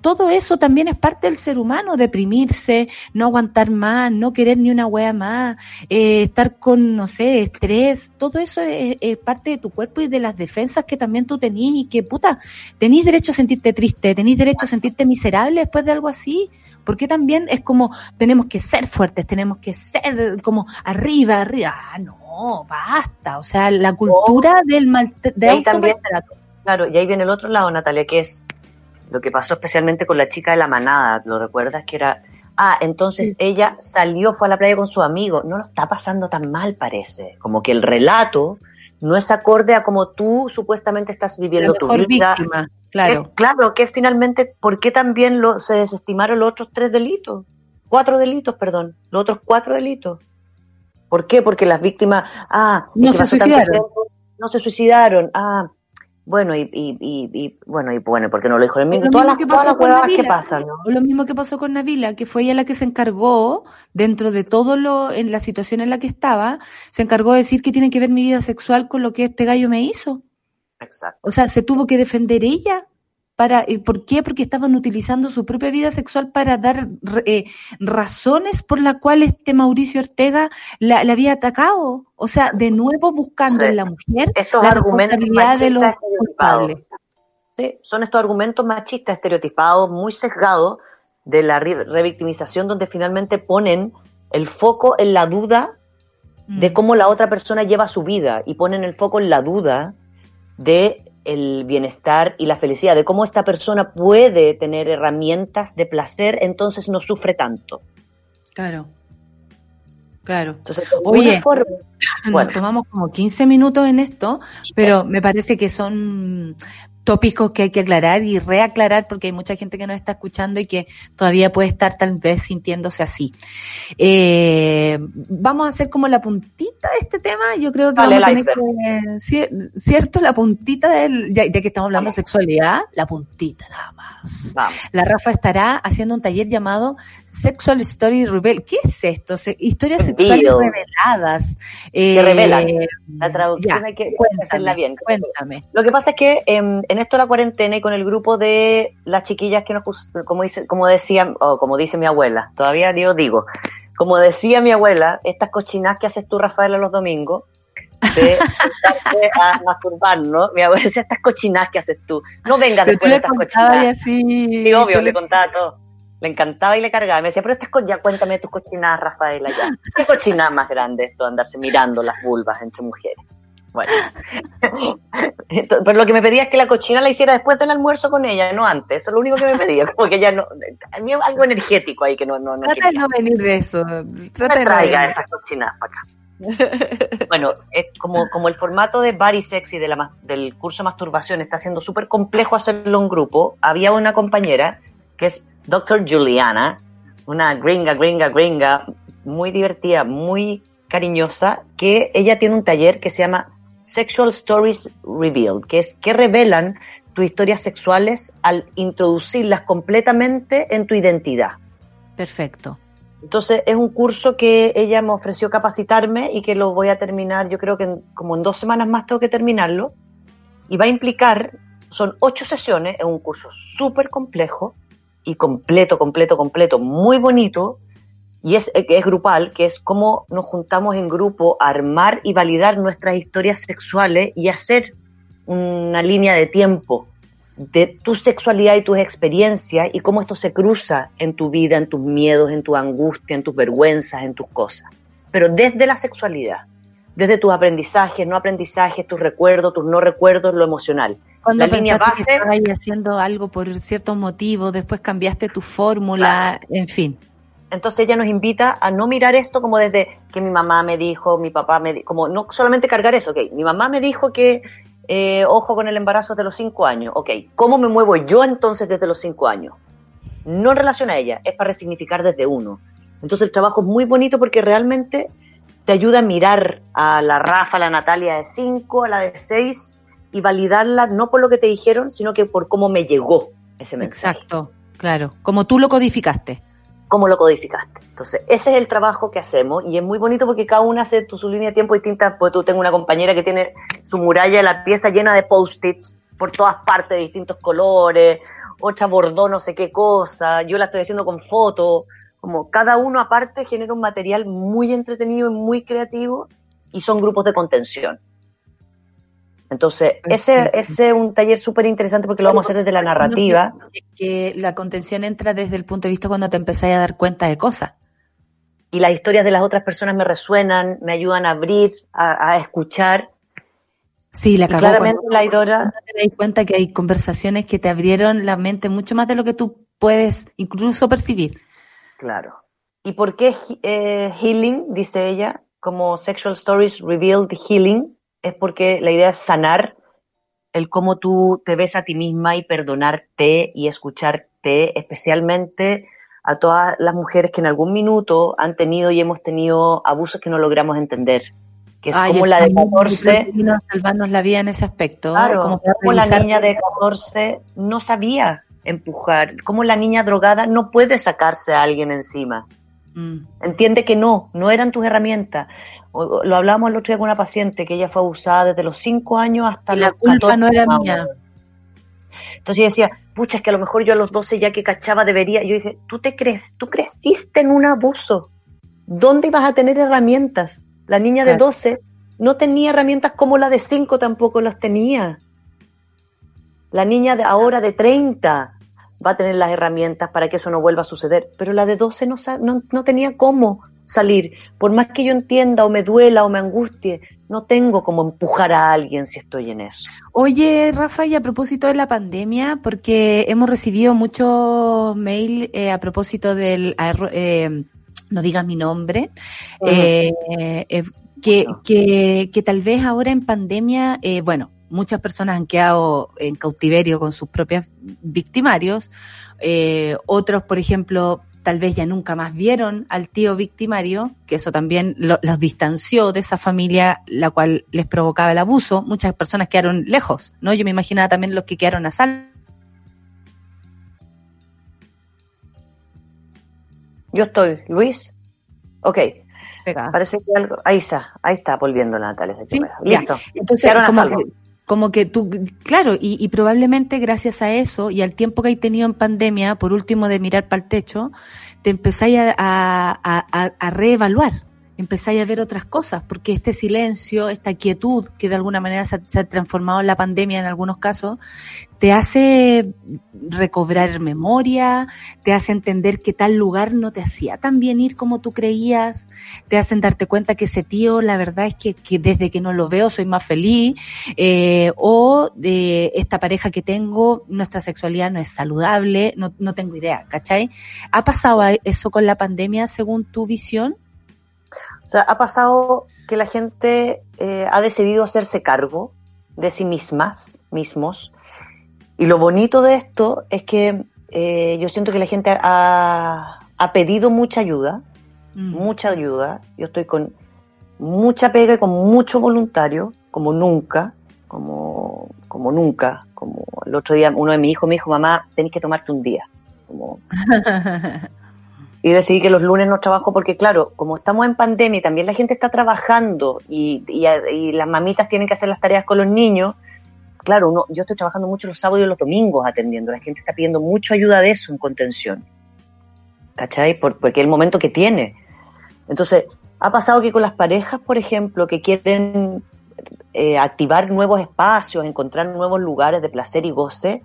Todo eso también es parte del ser humano, deprimirse, no aguantar más, no querer ni una wea más, eh, estar con, no sé, estrés, todo eso es, es parte de tu cuerpo y de las defensas que también tú tenís y que, puta, tenés derecho a sentirte triste, tenés derecho a sentirte miserable después de algo así. Porque también es como, tenemos que ser fuertes, tenemos que ser como arriba, arriba. Ah, no, basta. O sea, la cultura del mal, de Y ahí también, claro, y ahí viene el otro lado, Natalia, que es lo que pasó especialmente con la chica de la manada, ¿lo recuerdas? Que era, ah, entonces ella salió, fue a la playa con su amigo, no lo está pasando tan mal, parece. Como que el relato no es acorde a como tú supuestamente estás viviendo La tu mejor vida. víctima, claro. Que- claro, que finalmente, ¿por qué también lo, se desestimaron los otros tres delitos? Cuatro delitos, perdón, los otros cuatro delitos. ¿Por qué? Porque las víctimas, ah, No se suicidaron. tiempo, no se suicidaron, ah, bueno, y, y, y, y- bueno, y bueno, ¿por qué no lo dijo el mismo? Lo Todas mismo las, que todas pasó las con huevadas que pasan, Lo mismo que pasó con Navila, que fue ella la que se encargó, dentro de todo lo, en la situación en la que estaba, se encargó de decir que tiene que ver mi vida sexual con lo que este gallo me hizo. Exacto. O sea, se tuvo que defender ella. Para, ¿y ¿Por qué? Porque estaban utilizando su propia vida sexual para dar eh, razones por las cuales este Mauricio Ortega la, la había atacado. O sea, de nuevo buscando Sí. en la mujer Estos la argumentos responsabilidad de los culpables. Sí, son estos argumentos machistas estereotipados, muy sesgados, de la re- revictimización, donde finalmente ponen el foco en la duda de cómo la otra persona lleva su vida y ponen el foco en la duda de el bienestar y la felicidad, de cómo esta persona puede tener herramientas de placer, entonces no sufre tanto. Claro. Claro. Entonces, Oye, forma, Nos bueno, tomamos como 15 minutos en esto, pero me parece que son tópicos que hay que aclarar y reaclarar porque hay mucha gente que nos está escuchando y que todavía puede estar tal vez sintiéndose así. Eh, vamos a hacer como la puntita de este tema. Yo creo que Dale, vamos a tener que, cier- cierto, la puntita del, ya, ya que estamos hablando de sexualidad, la puntita nada más. vamos. La Rafa estará haciendo un taller llamado Sexual Story Reveal. ¿Qué es esto? Se- historias sexuales reveladas. Que Eh, revelan. La traducción ya, hay que cuéntame, hacerla bien. Cuéntame. Lo que pasa es que em, en esto la cuarentena y con el grupo de las chiquillas que nos, como dice, como decía, o como dice mi abuela, todavía digo, digo, como decía mi abuela, estas cochinas que haces tú, Rafaela, los domingos, de a masturbarnos, mi abuela decía, estas cochinas que haces tú, no vengas Pero después de le esas contabas y cochinas. así. Sí, obvio, le contaba todo. Le encantaba y le cargaba. Me decía, pero estas ya cuéntame tus cochinadas, Rafaela, ya. ¿Qué cochinada más grande esto de andarse mirando las vulvas entre mujeres? Bueno. Entonces, pero lo que me pedía es que la cochina la hiciera después del almuerzo con ella, no antes. Eso es lo único que me pedía. Como que ella no. Había algo energético ahí que no, no, no Trata de no venir de eso. No Trata me traiga esas cochinadas para acá. Bueno, es como, como el formato de Body Sexy de la, del curso de masturbación está siendo súper complejo hacerlo en grupo, había una compañera que es Dr. Juliana, una gringa, gringa, gringa, muy divertida, muy cariñosa, que ella tiene un taller que se llama Sexual Stories Revealed, que es que revelan tus historias sexuales al introducirlas completamente en tu identidad. Perfecto. Entonces es un curso que ella me ofreció capacitarme y que lo voy a terminar, yo creo que en- como en dos semanas más tengo que terminarlo. Y va a implicar, son ocho sesiones, es un curso súper complejo y completo, completo, completo, muy bonito. Y es, eh, es grupal, que es cómo nos juntamos en grupo a armar y validar nuestras historias sexuales y hacer una línea de tiempo de tu sexualidad y tus experiencias y cómo esto se cruza en tu vida, en tus miedos, en tu angustia, en tus vergüenzas, en tus cosas. Pero desde la sexualidad, desde tus aprendizajes, no aprendizajes, tus recuerdos, tus no recuerdos, lo emocional. Cuando La línea que base- estabas haciendo algo por ciertos motivos, después cambiaste tu fórmula, en fin. Entonces ella nos invita a no mirar esto como desde que mi mamá me dijo, mi papá me dijo, como no solamente cargar eso, ok, mi mamá me dijo que eh, ojo con el embarazo desde los cinco años, ok, ¿cómo me muevo yo entonces desde los cinco años? No en relación a ella, es para resignificar desde uno. Entonces el trabajo es muy bonito porque realmente te ayuda a mirar a la Rafa, a la Natalia de cinco, a la de seis y validarla no por lo que te dijeron, sino que por cómo me llegó ese mensaje Exacto, claro. Como tú lo codificaste. Cómo lo codificaste. Entonces, ese es el trabajo que hacemos y es muy bonito porque cada una hace su línea de tiempo distinta. Pues tú tengo una compañera que tiene su muralla la pieza llena de post-its por todas partes de distintos colores. otra bordó no sé qué cosa, yo la estoy haciendo con foto, como cada uno aparte genera un material muy entretenido y muy creativo y son grupos de contención. Entonces, ese, ese es un taller súper interesante porque lo vamos a hacer desde la narrativa. Que la contención entra desde el punto de vista cuando te empezáis a dar cuenta de cosas. Y las historias de las otras personas me resuenan, me ayudan a abrir, a, escuchar. Sí, la cagó Claramente la Idora... Te das cuenta que hay conversaciones que te abrieron la mente mucho más de lo que tú puedes incluso percibir. Claro. ¿Y por qué eh, healing, dice ella, como Sexual Stories Revealed Healing? Es porque la idea es sanar el cómo tú te ves a ti misma y perdonarte y escucharte, especialmente a todas las mujeres que en algún minuto han tenido y hemos tenido abusos que no logramos entender. Que es como la de 14. salvarnos la vida en ese aspecto. Claro, como la niña de 14 no sabía empujar, como la niña drogada no puede sacarse a alguien encima. Mm. Entiende que no, no eran tus herramientas. Lo hablábamos el otro día con una paciente que ella fue abusada desde los 5 años hasta y la culpa no era mía. Entonces ella decía, pucha, es que a lo mejor yo a los 12 ya que cachaba debería. Yo dije, tú te crees, tú creciste en un abuso. ¿Dónde ibas a tener herramientas? La niña de 12 no tenía herramientas como la de 5 tampoco las tenía. La niña de ahora de 30 va a tener las herramientas para que eso no vuelva a suceder, pero la de 12 no, no, no tenía cómo salir. Por más que yo entienda o me duela o me angustie, no tengo cómo empujar a alguien si estoy en eso. Oye, Rafa, y a propósito de la pandemia, porque hemos recibido muchos mail eh, a propósito del, eh, no digas mi nombre, eh, que, que, que, tal vez ahora en pandemia, bueno, muchas personas han quedado en cautiverio con sus propios victimarios, eh, otros, por ejemplo, tal vez ya nunca más vieron al tío victimario, que eso también los distanció de esa familia la cual les provocaba el abuso. Muchas personas quedaron lejos, ¿no? Yo me imaginaba también los que quedaron a salvo. Yo estoy, Luis. Ok. Parece que algo. Ahí está, ahí está volviendo Natalia. ¿Sí? Listo. Entonces, como que tú, claro, y, probablemente gracias a eso y al tiempo que hay tenido en pandemia, por último de mirar para el techo, te empezáis a, a, a reevaluar empezáis a ver otras cosas, porque este silencio, esta quietud que de alguna manera se ha, transformado en la pandemia en algunos casos, te hace recobrar memoria, te hace entender que tal lugar no te hacía tan bien ir como tú creías, te hacen darte cuenta que ese tío, la verdad es que, desde que no lo veo soy más feliz, eh, o de esta pareja que tengo, nuestra sexualidad no es saludable, no, no tengo idea, ¿cachai? ¿Ha pasado eso con la pandemia según tu visión? O sea, ha pasado que la gente eh, ha decidido hacerse cargo de sí mismas, mismos. Y lo bonito de esto es que eh, yo siento que la gente ha, pedido mucha ayuda, mm. mucha ayuda. Yo estoy con mucha pega y con mucho voluntario, como nunca, como, como nunca. Como el otro día uno de mis hijos me dijo, mamá, tenés que tomarte un día. Como, y decidí que los lunes no trabajo porque, claro, como estamos en pandemia y también la gente está trabajando y, y, las mamitas tienen que hacer las tareas con los niños, claro, uno, yo estoy trabajando mucho los sábados y los domingos atendiendo. La gente está pidiendo mucha ayuda de eso en contención. ¿Cachai? porque es el momento que tiene. Entonces, ha pasado que con las parejas, por ejemplo, que quieren eh, activar nuevos espacios, encontrar nuevos lugares de placer y goce,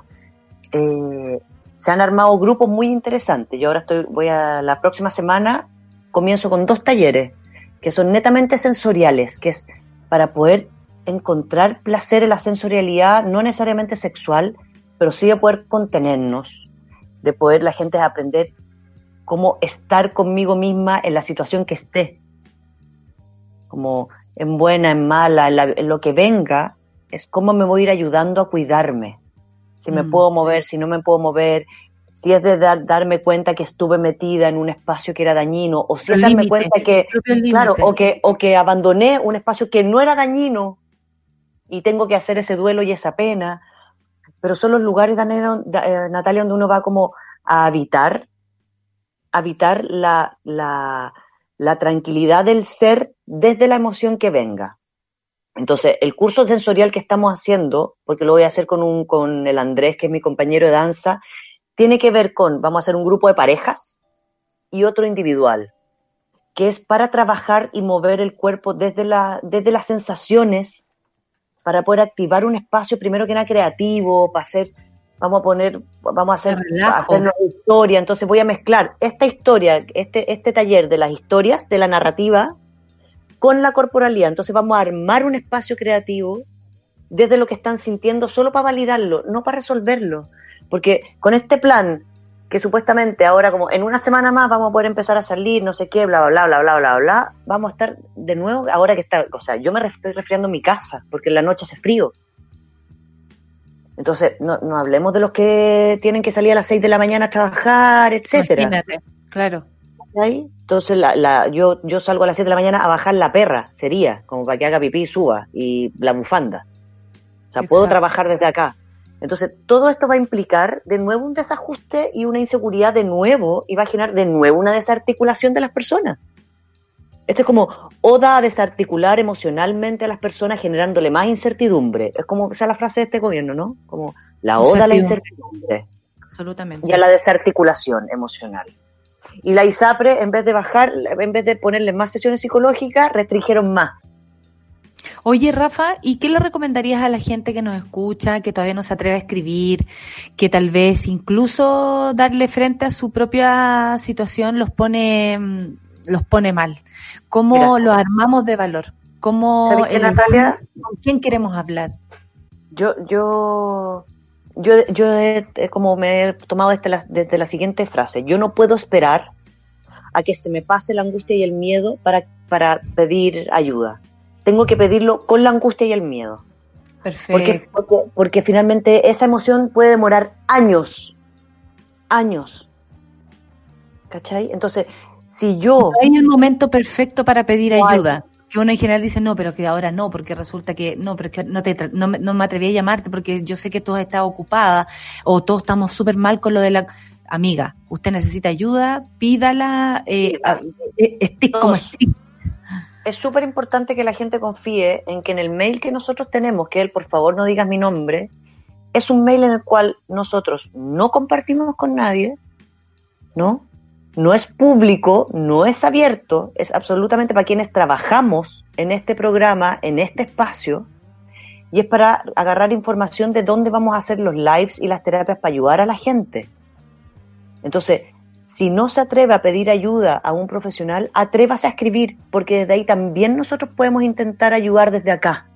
eh, se han armado grupos muy interesantes. Yo ahora estoy, voy a la próxima semana, comienzo con dos talleres que son netamente sensoriales, que es para poder encontrar placer en la sensorialidad, no necesariamente sexual, pero sí de poder contenernos, de poder la gente aprender cómo estar conmigo misma en la situación que esté, como en buena, en mala, en lo que venga, es cómo me voy a ir ayudando a cuidarme si me mm. puedo mover, si no me puedo mover, si es de darme cuenta que estuve metida en un espacio que era dañino, o si es darme cuenta que, claro, o que, o que abandoné un espacio que no era dañino y tengo que hacer ese duelo y esa pena. Pero son los lugares, eh, Natalia, donde uno va como a habitar, habitar la, la, la tranquilidad del ser desde la emoción que venga. Entonces, el curso sensorial que estamos haciendo, porque lo voy a hacer con, un, con el Andrés, que es mi compañero de danza, tiene que ver con, vamos a hacer un grupo de parejas y otro individual, que es para trabajar y mover el cuerpo desde, la, desde las sensaciones, para poder activar un espacio primero que nada creativo, para hacer, vamos a poner, vamos a hacer, a hacer una historia, entonces voy a mezclar esta historia, este, este taller de las historias, de la narrativa, con la corporalidad, entonces vamos a armar un espacio creativo desde lo que están sintiendo solo para validarlo, no para resolverlo. Porque con este plan, que supuestamente ahora como en una semana más vamos a poder empezar a salir, no sé qué, bla, bla, bla, bla, bla, bla, vamos a estar de nuevo, ahora que está, o sea, yo me estoy resfriando en mi casa, porque en la noche hace frío. Entonces, no, no hablemos de los que tienen que salir a las 6 de la mañana a trabajar, etcétera. Imagínate, claro. ¿Ahí? Entonces la, la, yo, yo salgo a las 7 de la mañana a bajar la perra, sería, como para que haga pipí y suba, y la bufanda. O sea, puedo trabajar desde acá. Entonces, todo esto va a implicar de nuevo un desajuste y una inseguridad de nuevo, y va a generar de nuevo una desarticulación de las personas. Esto es como oda a desarticular emocionalmente a las personas generándole más incertidumbre. Es como esa es la frase de este gobierno, ¿no? Como la oda a la incertidumbre Absolutamente. y a la desarticulación emocional. Y la ISAPRE, en vez de bajar, en vez de ponerle más sesiones psicológicas, restringieron más. Oye, Rafa, ¿y qué le recomendarías a la gente que nos escucha, que todavía no se atreve a escribir, que tal vez incluso darle frente a su propia situación los pone, mm, los pone mal? ¿Cómo Mira. lo armamos de valor? ¿Cómo ¿Sabes qué, el- Natalia? ¿Con quién queremos hablar? Yo, yo, yo, yo he, como me he tomado desde la, desde la siguiente frase. Yo no puedo esperar a que se me pase la angustia y el miedo para, para pedir ayuda. Tengo que pedirlo con la angustia y el miedo. Perfecto. Porque, porque, porque finalmente esa emoción puede demorar años, años. ¿Cachai? Entonces, si yo... No hay el momento perfecto para pedir ayuda. Que uno en general dice, no, pero que ahora no, porque resulta que no, pero que no, te, no, me, no me atreví a llamarte porque yo sé que tú has estado ocupada o todos estamos súper mal con lo de la... Amiga, usted necesita ayuda, pídala, eh, eh, como stick. es súper importante que la gente confíe en que en el mail que nosotros tenemos, que el por favor no digas mi nombre, es un mail en el cual nosotros no compartimos con nadie, ¿no? No es público, no es abierto, es absolutamente para quienes trabajamos en este programa, en este espacio, y es para agarrar información de dónde vamos a hacer los lives y las terapias para ayudar a la gente. Entonces, si no se atreve a pedir ayuda a un profesional, atrévase a escribir, porque desde ahí también nosotros podemos intentar ayudar desde acá.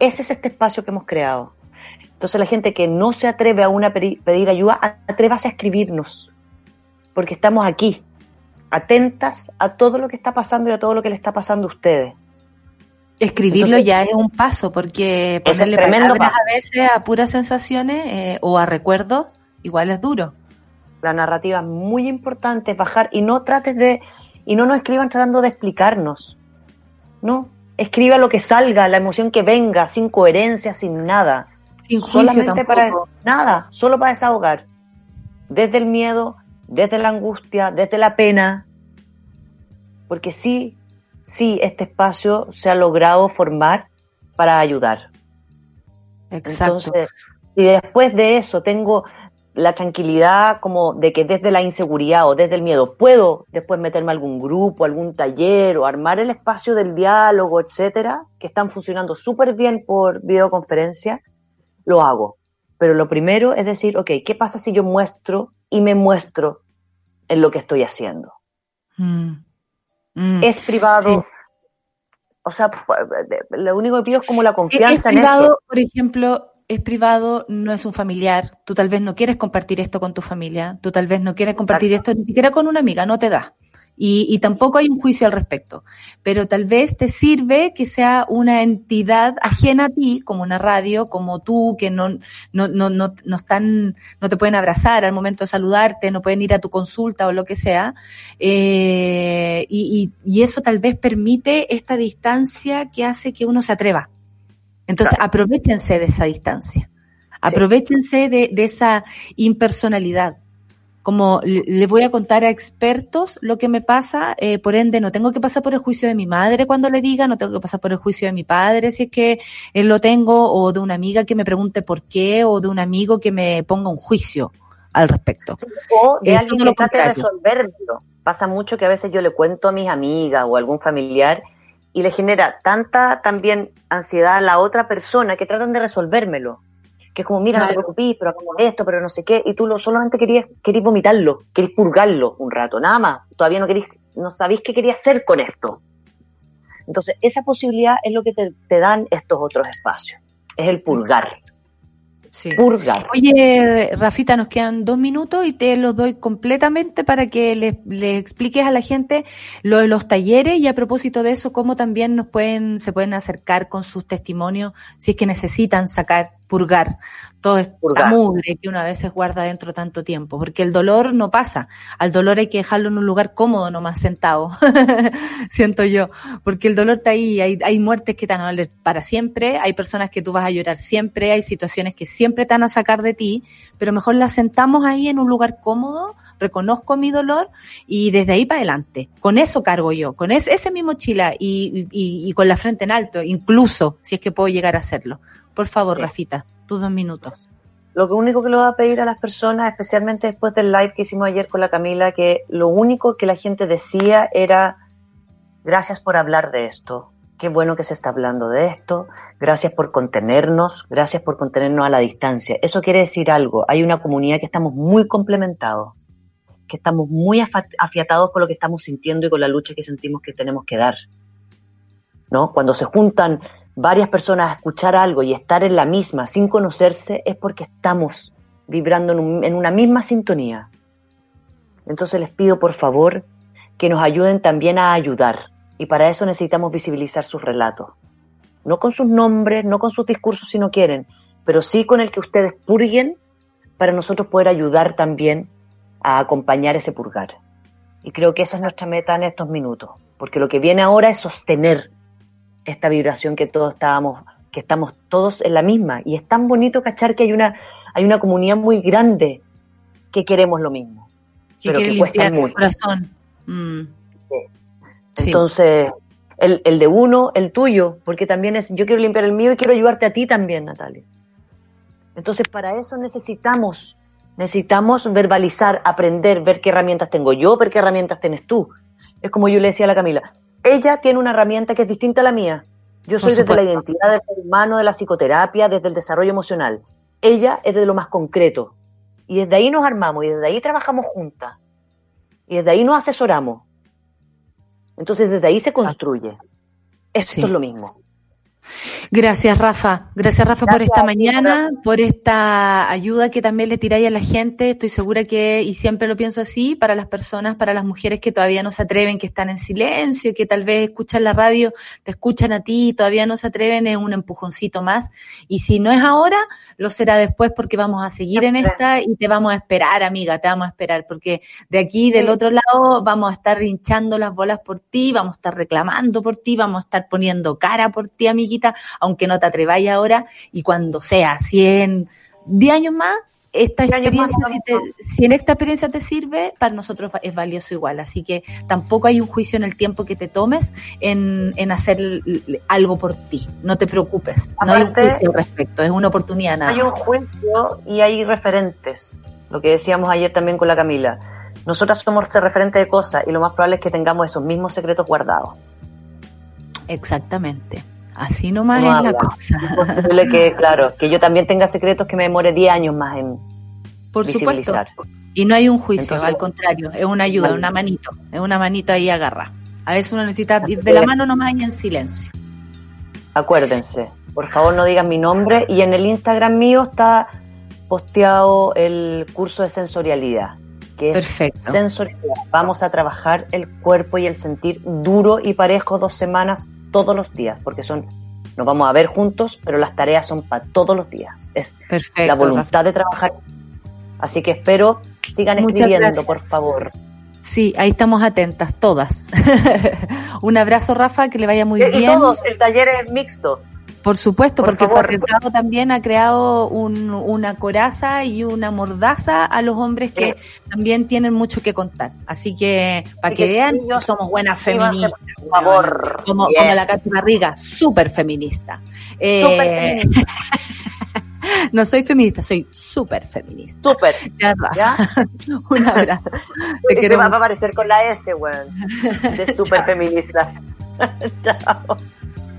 Ese es este espacio que hemos creado. Entonces la gente que no se atreve a una pedi- pedir ayuda, atrévase a escribirnos, porque estamos aquí, atentas a todo lo que está pasando y a todo lo que le está pasando a ustedes. Escribirlo Entonces- ya es un paso, porque ponerle tremendo palabras paso. a veces a puras sensaciones eh, o a recuerdos, igual es duro. La narrativa es muy importante, es bajar y no trates de, y no nos escriban tratando de explicarnos. No, escriba lo que salga, la emoción que venga, sin coherencia, sin nada. Sin juicio solamente tampoco. para nada, solo para desahogar. Desde el miedo, desde la angustia, desde la pena. Porque sí, sí, este espacio se ha logrado formar para ayudar. Exacto. Entonces, y después de eso tengo la tranquilidad como de que desde la inseguridad o desde el miedo puedo después meterme a algún grupo, algún taller o armar el espacio del diálogo, etcétera, que están funcionando súper bien por videoconferencia, lo hago. Pero lo primero es decir, ok, ¿qué pasa si yo muestro y me muestro en lo que estoy haciendo? Mm. Mm. Es privado. Sí. O sea, lo único que pido es como la Es confianza en privado, eso. por ejemplo, es privado, no es un familiar. Tú tal vez no quieres compartir esto con tu familia. Tú tal vez no quieres compartir esto ni siquiera con una amiga, no te da. Y, y tampoco hay un juicio al respecto. Pero tal vez te sirve que sea una entidad ajena a ti, como una radio, como tú, que no, no, no, no, no están, no te pueden abrazar al momento de saludarte, no pueden ir a tu consulta o lo que sea. Eh, y, y, y eso tal vez permite esta distancia que hace que uno se atreva. Entonces, aprovechense de esa distancia. Aprovechense de, de esa impersonalidad. Como le, voy a contar a expertos lo que me pasa, eh, por ende no tengo que pasar por el juicio de mi madre cuando le diga, no tengo que pasar por el juicio de mi padre si es que él lo tengo, o de una amiga que me pregunte por qué, o de un amigo que me ponga un juicio al respecto. O de alguien que trate de resolverlo. Pasa mucho que a veces yo le cuento a mis amigas o a algún familiar y le genera tanta también ansiedad a la otra persona que tratan de resolvérmelo. Que es como, mira, no te Claro. preocupes, pero hagamos esto, pero no sé qué, y tú lo, solamente querías, querías vomitarlo, querías purgarlo un rato, nada más. Todavía no querías, no sabéis qué querías hacer con esto. Entonces, esa posibilidad es lo que te, te dan estos otros espacios. Es el purgar. Sí. Purgar. Oye, Rafita, nos quedan dos minutos y te los doy completamente para que le, le expliques a la gente lo de los talleres y a propósito de eso, cómo también nos pueden, se pueden acercar con sus testimonios si es que necesitan sacar, purgar todo esta Purgar. mugre que uno a veces guarda dentro tanto tiempo, porque el dolor no pasa, al dolor hay que dejarlo en un lugar cómodo nomás sentado, siento yo, porque el dolor está ahí, hay, hay muertes que te van a doler para siempre, hay personas que tú vas a llorar siempre, hay situaciones que siempre te van a sacar de ti, pero mejor las sentamos ahí en un lugar cómodo, reconozco mi dolor y desde ahí para adelante. Con eso cargo yo, con ese, ese mismo chila y, y, y con la frente en alto, incluso si es que puedo llegar a hacerlo. Por favor, Sí. Rafita, tus dos minutos. Lo único que le voy a pedir a las personas, especialmente después del live que hicimos ayer con la Camila, que lo único que la gente decía era gracias por hablar de esto. Qué bueno que se está hablando de esto. Gracias por contenernos. Gracias por contenernos a la distancia. Eso quiere decir algo. Hay una comunidad que estamos muy complementados, que estamos muy afiatados con lo que estamos sintiendo y con la lucha que sentimos que tenemos que dar. ¿No? Cuando se juntan varias personas a escuchar algo y estar en la misma sin conocerse es porque estamos vibrando en, en una misma sintonía. Entonces les pido por favor que nos ayuden también a ayudar y para eso necesitamos visibilizar sus relatos. No con sus nombres, no con sus discursos si no quieren, pero sí con el que ustedes purguen para nosotros poder ayudar también a acompañar ese purgar. Y creo que esa es nuestra meta en estos minutos, porque lo que viene ahora es sostener esta vibración que todos estábamos, que estamos todos en la misma. Y es tan bonito cachar que hay una, hay una comunidad muy grande que queremos lo mismo. Que pero que cuesta mucho. corazón. Mm. Sí. Entonces, el, el de uno, el tuyo, porque también es, yo quiero limpiar el mío y quiero ayudarte a ti también, Natalia. Entonces, para eso necesitamos, necesitamos verbalizar, aprender, ver qué herramientas tengo yo, ver qué herramientas tienes tú. Es como yo le decía a la Camila, ella tiene una herramienta que es distinta a la mía. Yo soy desde la identidad del ser humano, de la psicoterapia, desde el desarrollo emocional. Ella es de lo más concreto. Y desde ahí nos armamos y desde ahí trabajamos juntas. Y desde ahí nos asesoramos. Entonces desde ahí se construye. Esto Sí. es lo mismo. Gracias, Rafa. Gracias, Rafa, por esta ti, mañana, por esta ayuda que también le tiráis a la gente. Estoy segura que, y siempre lo pienso así, para las personas, para las mujeres que todavía no se atreven, que están en silencio, que tal vez escuchan la radio, te escuchan a ti y todavía no se atreven, es un empujoncito más. Y si no es ahora, lo será después porque vamos a seguir en esta y te vamos a esperar, amiga, te vamos a esperar, porque de aquí, del Sí. otro lado, vamos a estar hinchando las bolas por ti, vamos a estar reclamando por ti, vamos a estar poniendo cara por ti, amiguita, aunque no te atreváis ahora, y cuando sea 100, 10 años más, esta experiencia, si, te- si en esta experiencia te sirve, para nosotros es valioso igual. Así que tampoco hay un juicio en el tiempo que te tomes en, en hacer algo por ti. No te preocupes. No hay un juicio al respecto. Es una oportunidad nada. Hay un juicio y hay referentes. Lo que decíamos ayer también con la Camila. Nosotras somos referentes de cosas y lo más probable es que tengamos esos mismos secretos guardados. Exactamente. Así nomás No es la habla. cosa. Es posible que, claro, que yo también tenga secretos que me demore 10 años más en Por supuesto. Y no hay un juicio, Entonces- al contrario, es una ayuda, una manito, es una manito ahí agarra. A veces uno necesita ir de la mano nomás y en silencio. Acuérdense, por favor no digan mi nombre y en el Instagram mío está posteado el curso de sensorialidad, que es Perfecto. sensorialidad. Vamos a trabajar el cuerpo y el sentir duro y parejo dos semanas todos los días, porque son nos vamos a ver juntos, pero las tareas son para todos los días. Es Perfecto. la voluntad de trabajar. Así que espero sigan Muchas escribiendo, gracias. por favor. Sí, ahí estamos atentas, todas. Un abrazo, Rafa, que le vaya muy Y- y bien. todos, el taller es mixto. Por supuesto, Por porque favor. el patriarcado también ha creado un- una coraza y una mordaza a los hombres que también tienen mucho que contar. Así que, para que, que, vean, chiquillos, somos buenas feministas. por favor. Como, como Yes. la Katy Barriga, súper feminista. Eh, Súper feminista. No soy feminista, soy súper feminista. Súper. Ya, ¿Ya? Un abrazo. Te va a aparecer con la S, weón. De súper feminista. Chao.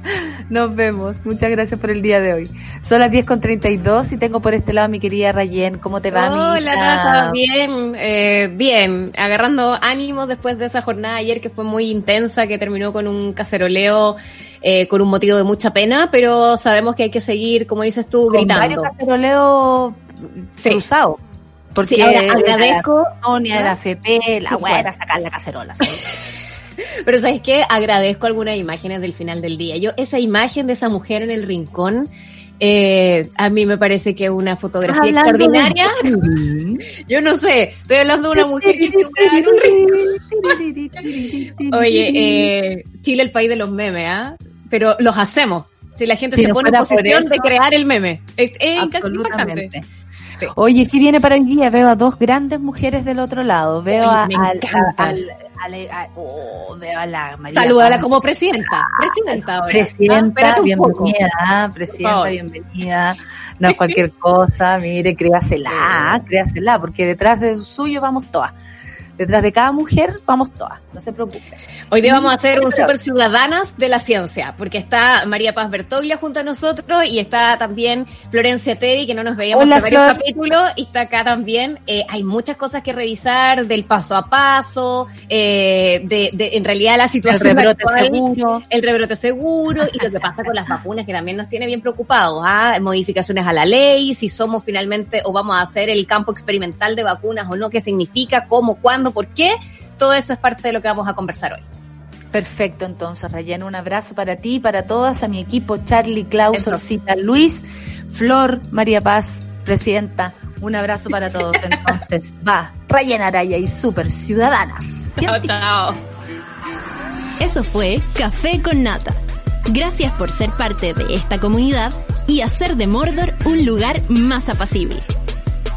Nos vemos. Muchas gracias por el día de hoy. Son las 10 con 32 y tengo por este lado a mi querida Rayen. ¿Cómo te va, Hola, amiguita? Rafa, bien, eh, bien, agarrando ánimos después de esa jornada ayer que fue muy intensa, que terminó con un caceroleo eh, con un motivo de mucha pena, pero sabemos que hay que seguir, como dices tú, Con gritando. varios caceroleos Sí. cruzados. Porque Sí, ahora agradezco- la Sonia, la FP, la Sí, buena, bueno. sacar la cacerola. ¿sí? Pero ¿sabes qué? Agradezco algunas imágenes del final del día. Yo, esa imagen de esa mujer en el rincón, eh, a mí me parece que es una fotografía extraordinaria. de- Yo no sé, estoy hablando de una mujer que figura en un rincón. Oye, eh, Chile el país de los memes, ¿ah? Pero los hacemos. Si la gente se pone en posición eso- de crear el meme. Es, es impactante. Sí. Oye, ¿qué viene para hoy día? Veo a dos grandes mujeres del otro lado. Veo Ay, a, al- encanta. al- al- a- oh, veo a la María Salúdala como presidenta. Presidenta ahora. Ah, Presidenta, poco. bienvenida, ah, presidenta, bienvenida. No es cualquier cosa, mire, créasela, créasela, porque detrás de suyo vamos todas. Detrás de cada mujer vamos todas, no se preocupe. Hoy día vamos a hacer un super ciudadanas de la ciencia, porque está María Paz Bertoglia junto a nosotros y está también Florencia Teddy, que no nos veíamos Hola, hace varios Flor. capítulos, y está acá también. Eh, hay muchas cosas que revisar del paso a paso, eh, de, de en realidad la El situación rebrote actual, seguro. el rebrote seguro y lo que pasa con las vacunas que también nos tiene bien preocupados, ¿ah? modificaciones a la ley, si somos finalmente o vamos a hacer el campo experimental de vacunas o no, qué significa, cómo, cuándo, por qué, todo eso es parte de lo que vamos a conversar hoy. Perfecto, entonces, Rayan, un abrazo para ti, para todas, a mi equipo, Charlie, Klaus, Eso. Orcita, Luis, Flor, María Paz, Presidenta. Un abrazo para todos. Entonces, va, Rayan Araya y Super Ciudadanas. Chao, chao. Eso fue Café con Nata. Gracias por ser parte de esta comunidad y hacer de Mordor un lugar más apacible.